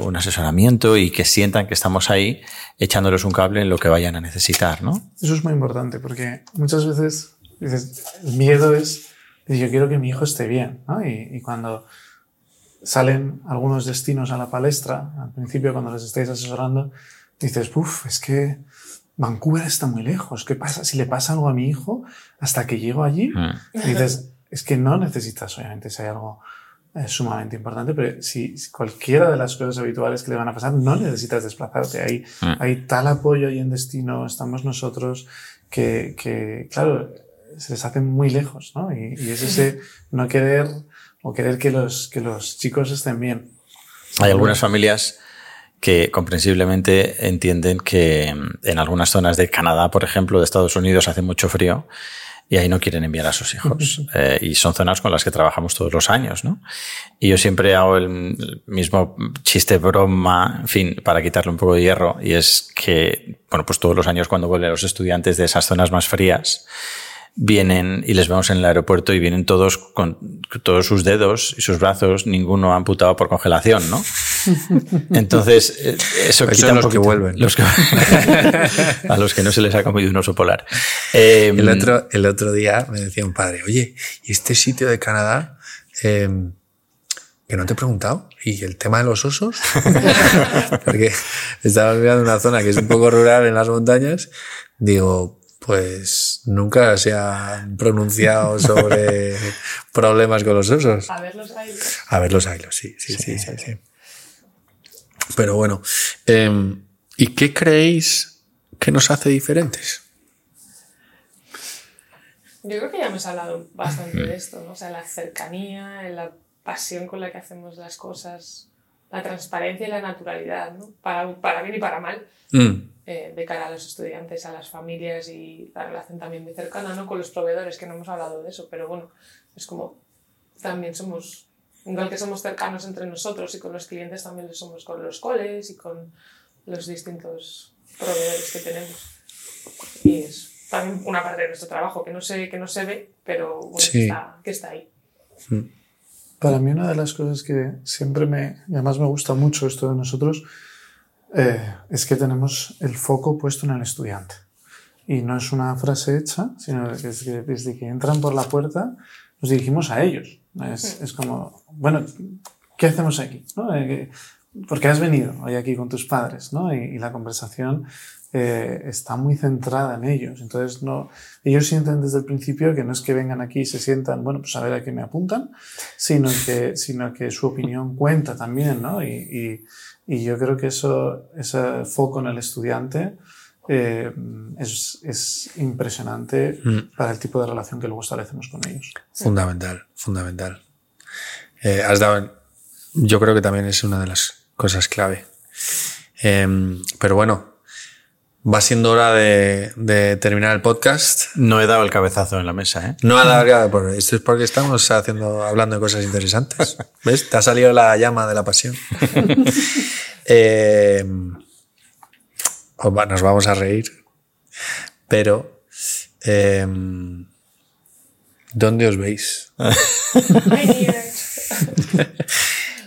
un asesoramiento y que sientan que estamos ahí echándoles un cable en lo que vayan a necesitar, ¿no? Eso es muy importante porque muchas veces dices, el miedo es, dices, yo quiero que mi hijo esté bien, ¿no? Y, y cuando salen algunos destinos a la palestra, al principio cuando les estáis asesorando, dices, uff, es que Vancouver está muy lejos, ¿qué pasa si le pasa algo a mi hijo hasta que llego allí? Mm. Y dices, es que no necesitas, obviamente, si hay algo eh, sumamente importante, pero si, si cualquiera de las cosas habituales que le van a pasar, no necesitas desplazarte. Hay, Mm. hay tal apoyo ahí en destino, estamos nosotros, que, que, claro, se les hace muy lejos, ¿no? Y, y es ese no querer o querer que los, que los chicos estén bien. Hay algunas familias que comprensiblemente entienden que mm, en algunas zonas de Canadá, por ejemplo, de Estados Unidos, hace mucho frío y ahí no quieren enviar a sus hijos. Eh, y son zonas con las que trabajamos todos los años, ¿no? Y yo siempre hago el el mismo chiste broma, en fin, para quitarle un poco de hierro, y es que, bueno, pues todos los años cuando vuelven los estudiantes de esas zonas más frías, vienen y les vemos en el aeropuerto y vienen todos con todos sus dedos y sus brazos, ninguno amputado por congelación, ¿no? Entonces, eh, eso Pero quita son un los que vuelven. los que- a los que no se les ha comido un oso polar. Eh, El otro, el otro día me decía un padre, oye, ¿y este sitio de Canadá eh, que no te he preguntado? ¿Y el tema de los osos? Porque estaba mirando una zona que es un poco rural en las montañas. Digo, pues nunca se han pronunciado sobre problemas con los osos. A ver los bailes. A ver los hilos, sí, sí, sí, sí, sí. Pero bueno, eh, ¿y qué creéis que nos hace diferentes? Yo creo que ya hemos hablado bastante de esto, ¿no? O sea, la cercanía, la pasión con la que hacemos las cosas, la transparencia y la naturalidad, ¿no? Para, para bien y para mal, Mm, eh, de cara a los estudiantes, a las familias y la relación también muy cercana, ¿no? Con los proveedores, que no hemos hablado de eso, pero bueno, es como también somos, igual que somos cercanos entre nosotros y con los clientes, también lo somos con los coles y con los distintos proveedores que tenemos. Y es también una parte de nuestro trabajo que no se, que no se ve, pero bueno, Sí. que, está, que está ahí. Para mí una de las cosas que siempre me, y además me gusta mucho esto de nosotros, eh, es que tenemos el foco puesto en el estudiante. Y no es una frase hecha, sino que es que desde que entran por la puerta nos dirigimos a ellos. Es, es como, bueno, ¿qué hacemos aquí? ¿No? Eh, ¿Por qué has venido hoy aquí con tus padres? ¿no? Y, y la conversación eh, está muy centrada en ellos. Entonces, no, ellos sienten desde el principio que no es que vengan aquí y se sientan, bueno, pues a ver a qué me apuntan, sino que, sino que su opinión cuenta también, ¿no? Y, y, y yo creo que eso, ese foco en el estudiante eh, es, es impresionante Mm. para el tipo de relación que luego establecemos con ellos. Fundamental, fundamental. Eh, has dado, yo creo que también es una de las cosas clave. Em, pero bueno, va siendo hora de, de terminar el podcast. no he dado el cabezazo en la mesa, ¿eh? No alargado, por esto es porque estamos haciendo, hablando de cosas interesantes. ¿Ves? Te ha salido la llama de la pasión. Eh, nos vamos a reír, pero eh, ¿dónde os veis?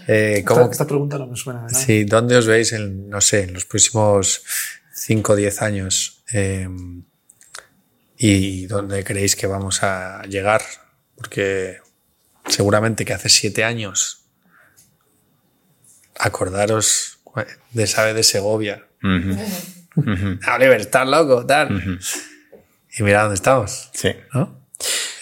Eh, ¿cómo- Esta, esta pregunta no me suena nada. Sí, ¿dónde os veis en, no sé, en los próximos 5 o 10 años? Eh, ¿Y dónde creéis que vamos a llegar? Porque seguramente que hace 7 años, acordaros de Sabe de Segovia. Ujú, ujú, Oliver, estás loco, tal. ujú. Y mira dónde estamos. Sí. ¿no?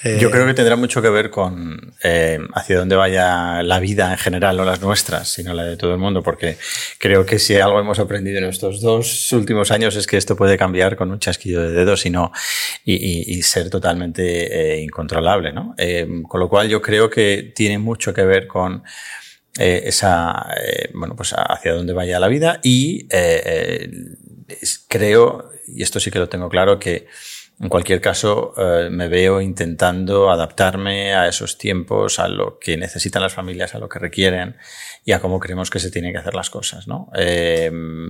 Eh, Yo creo que tendrá mucho que ver con eh, hacia dónde vaya la vida en general, no las nuestras, sino la de todo el mundo, porque creo que si algo hemos aprendido en estos dos últimos años es que esto puede cambiar con un chasquido de dedos y, no, y, y- ser totalmente eh, incontrolable. ¿no? Eh, con lo cual yo creo que tiene mucho que ver con eh, esa, bueno, pues hacia dónde vaya la vida y creo, y esto sí que lo tengo claro, que en cualquier caso me veo intentando adaptarme a esos tiempos, a lo que necesitan las familias, a lo que requieren y a cómo creemos que se tienen que hacer las cosas. ¿no?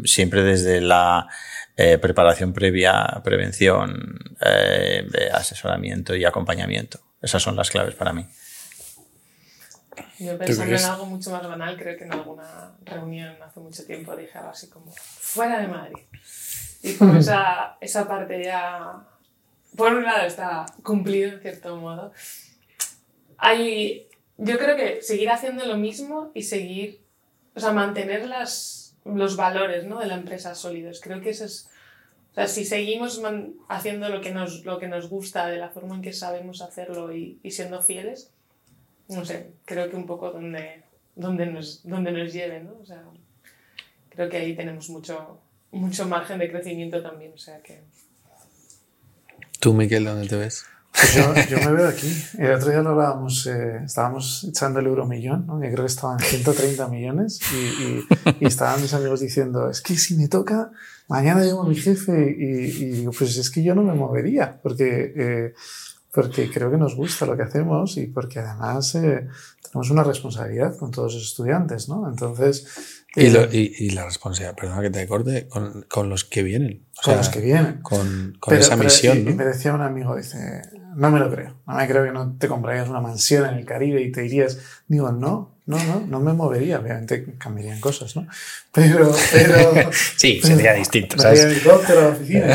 siempre desde la preparación previa, prevención, asesoramiento y acompañamiento. Esas son las claves para mí. Yo pensando en algo mucho más banal, creo que en alguna reunión hace mucho tiempo dije algo así como, fuera de Madrid. Y como esa, esa parte ya, por un lado está cumplido en cierto modo, hay, yo creo que seguir haciendo lo mismo y seguir, o sea, mantener las, los valores ¿no? de la empresa sólidos. Creo que eso es, o sea, si seguimos haciendo lo que, nos, lo que nos gusta de la forma en que sabemos hacerlo y, y siendo fieles, no sé, creo que un poco donde, donde, nos, donde nos lleve, ¿no? O sea, creo que ahí tenemos mucho, mucho margen de crecimiento también, o sea que... ¿Tú, Miquel, dónde te ves? Pues yo, me veo aquí. El otro día lo hablábamos, eh, estábamos echando el euromillón, ¿no? que creo que estaban 130 millones, y, estaban mis amigos diciendo, es que si me toca, mañana llamo a mi jefe y, y digo, pues es que yo no me movería, porque eh, porque creo que nos gusta lo que hacemos y porque además eh, tenemos una responsabilidad con todos los estudiantes, ¿no? Entonces... y, eh, y, la responsabilidad, perdona que te corte, con, con los que vienen. con los que vienen. Con, con esa misión. Y, ¿no? me decía un amigo, dice, no me lo creo, no me creo que no te comprarías una mansión en el Caribe y te irías. Digo, no, no, no, no me movería, obviamente cambiarían cosas, ¿no? Pero, pero... sí, sería distinto, ¿sabes? helicóptero oficina,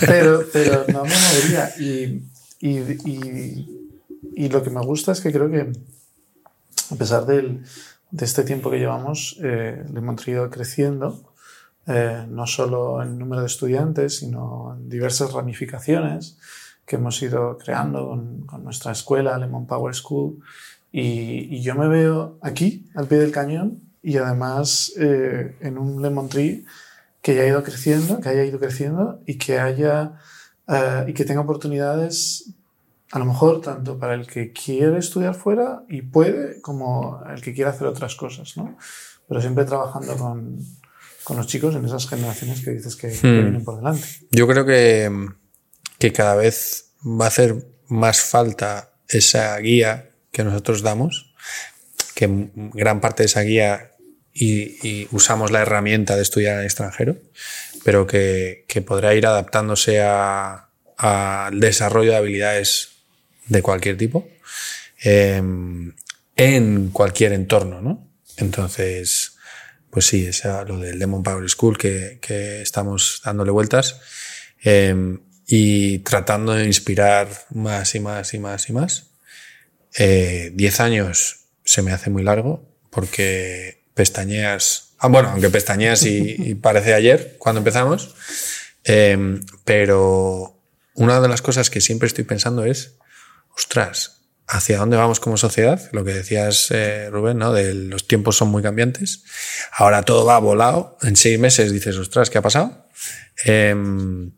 pero, pero no me movería y y, y, y, lo que me gusta es que creo que, a pesar del, de este tiempo que llevamos, eh, le hemos ido creciendo, eh, no solo en número de estudiantes, sino en diversas ramificaciones que hemos ido creando con, con nuestra escuela, Lemon Power School. Y, y, yo me veo aquí, al pie del cañón, y además eh, en un Lemon Tree que haya ido creciendo, que haya ido creciendo y que haya eh, y que tenga oportunidades, a lo mejor tanto para el que quiere estudiar fuera y puede, como el que quiere hacer otras cosas, ¿no? Pero siempre trabajando con, con los chicos en esas generaciones que dices que, hmm. vienen por delante. Yo creo que, que cada vez va a hacer más falta esa guía que nosotros damos, que gran parte de esa guía y, y, usamos la herramienta de estudiar en el extranjero, pero que, que podrá ir adaptándose al desarrollo de habilidades de cualquier tipo em, en cualquier entorno, ¿no? Entonces, pues sí, es lo del Demon Power School que, que estamos dándole vueltas em, y tratando de inspirar más y más y más y más. Eh, diez años se me hace muy largo porque pestañeas Ah, bueno, aunque pestañeas y, parece ayer cuando empezamos. Em, pero una de las cosas que siempre estoy pensando es, ostras, ¿hacia dónde vamos como sociedad? Lo que decías, eh, Rubén, ¿no? De los tiempos son muy cambiantes. Ahora todo va volado. En seis meses dices, ostras, ¿qué ha pasado? Em,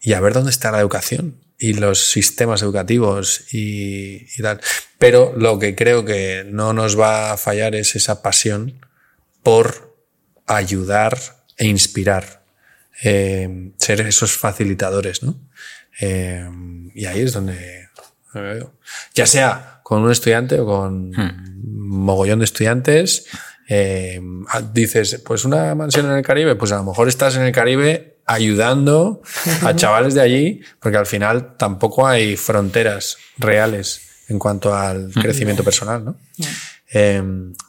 y a ver dónde está la educación y los sistemas educativos y, tal. Pero lo que creo que no nos va a fallar es esa pasión por ayudar e inspirar, eh, ser esos facilitadores, ¿no? Eh, y ahí es donde Ya sea con un estudiante o con hmm. mogollón de estudiantes, eh, dices, pues una mansión en el Caribe, pues a lo mejor estás en el Caribe ayudando a chavales de allí, porque al final tampoco hay fronteras reales en cuanto al hmm. crecimiento personal, ¿no?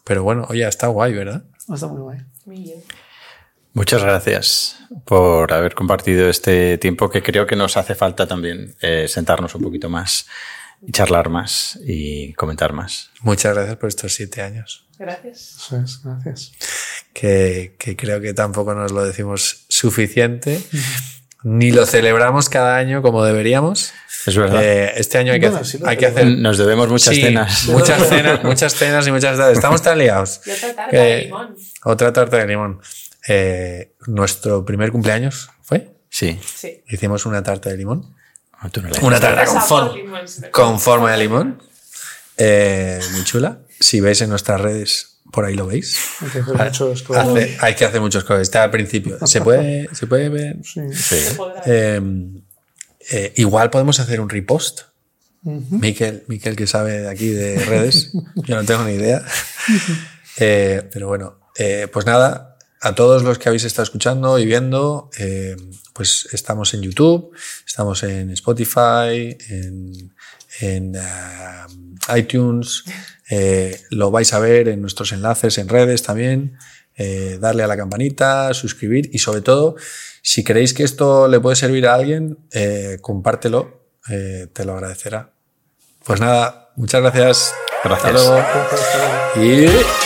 pero bueno, oye, está guay, ¿verdad? Está muy guay. Muchas gracias por haber compartido este tiempo que creo que nos hace falta también eh, sentarnos un poquito más y charlar más y comentar más. Muchas gracias por estos siete años. Gracias. gracias. Que, que, creo que tampoco nos lo decimos suficiente, ni lo celebramos cada año como deberíamos. Es verdad. Eh, este año hay que, hacer, hay que hacer. Nos debemos muchas cenas. Muchas cenas, muchas cenas y muchas. Estamos tan liados. Y otra tarta de limón. Otra tarta de limón. Eh, nuestro primer cumpleaños fue. Sí. sí. Hicimos una tarta de limón. Ah, una tarta con, forma de limón. Eh, muy chula. Si veis en nuestras redes por ahí lo veis. Hay que hacer muchos Hace- colores. hay que hacer muchos cosas. Está al principio. ¿Se puede, ¿se puede ver? Sí. Eh, eh, igual podemos hacer un repost. Miquel, Miquel que sabe de aquí de redes, yo no tengo ni idea. Eh, pero bueno, eh, pues nada, a todos los que habéis estado escuchando y viendo, eh, pues estamos en YouTube, estamos en Spotify, en, en, ah, iTunes, eh, lo vais a ver en nuestros enlaces en redes también. eh, darle a la campanita, suscribir y sobre todo, si creéis que esto le puede servir a alguien, compártelo, te lo agradecerá. Pues nada, muchas gracias. Gracias. Hasta luego. Y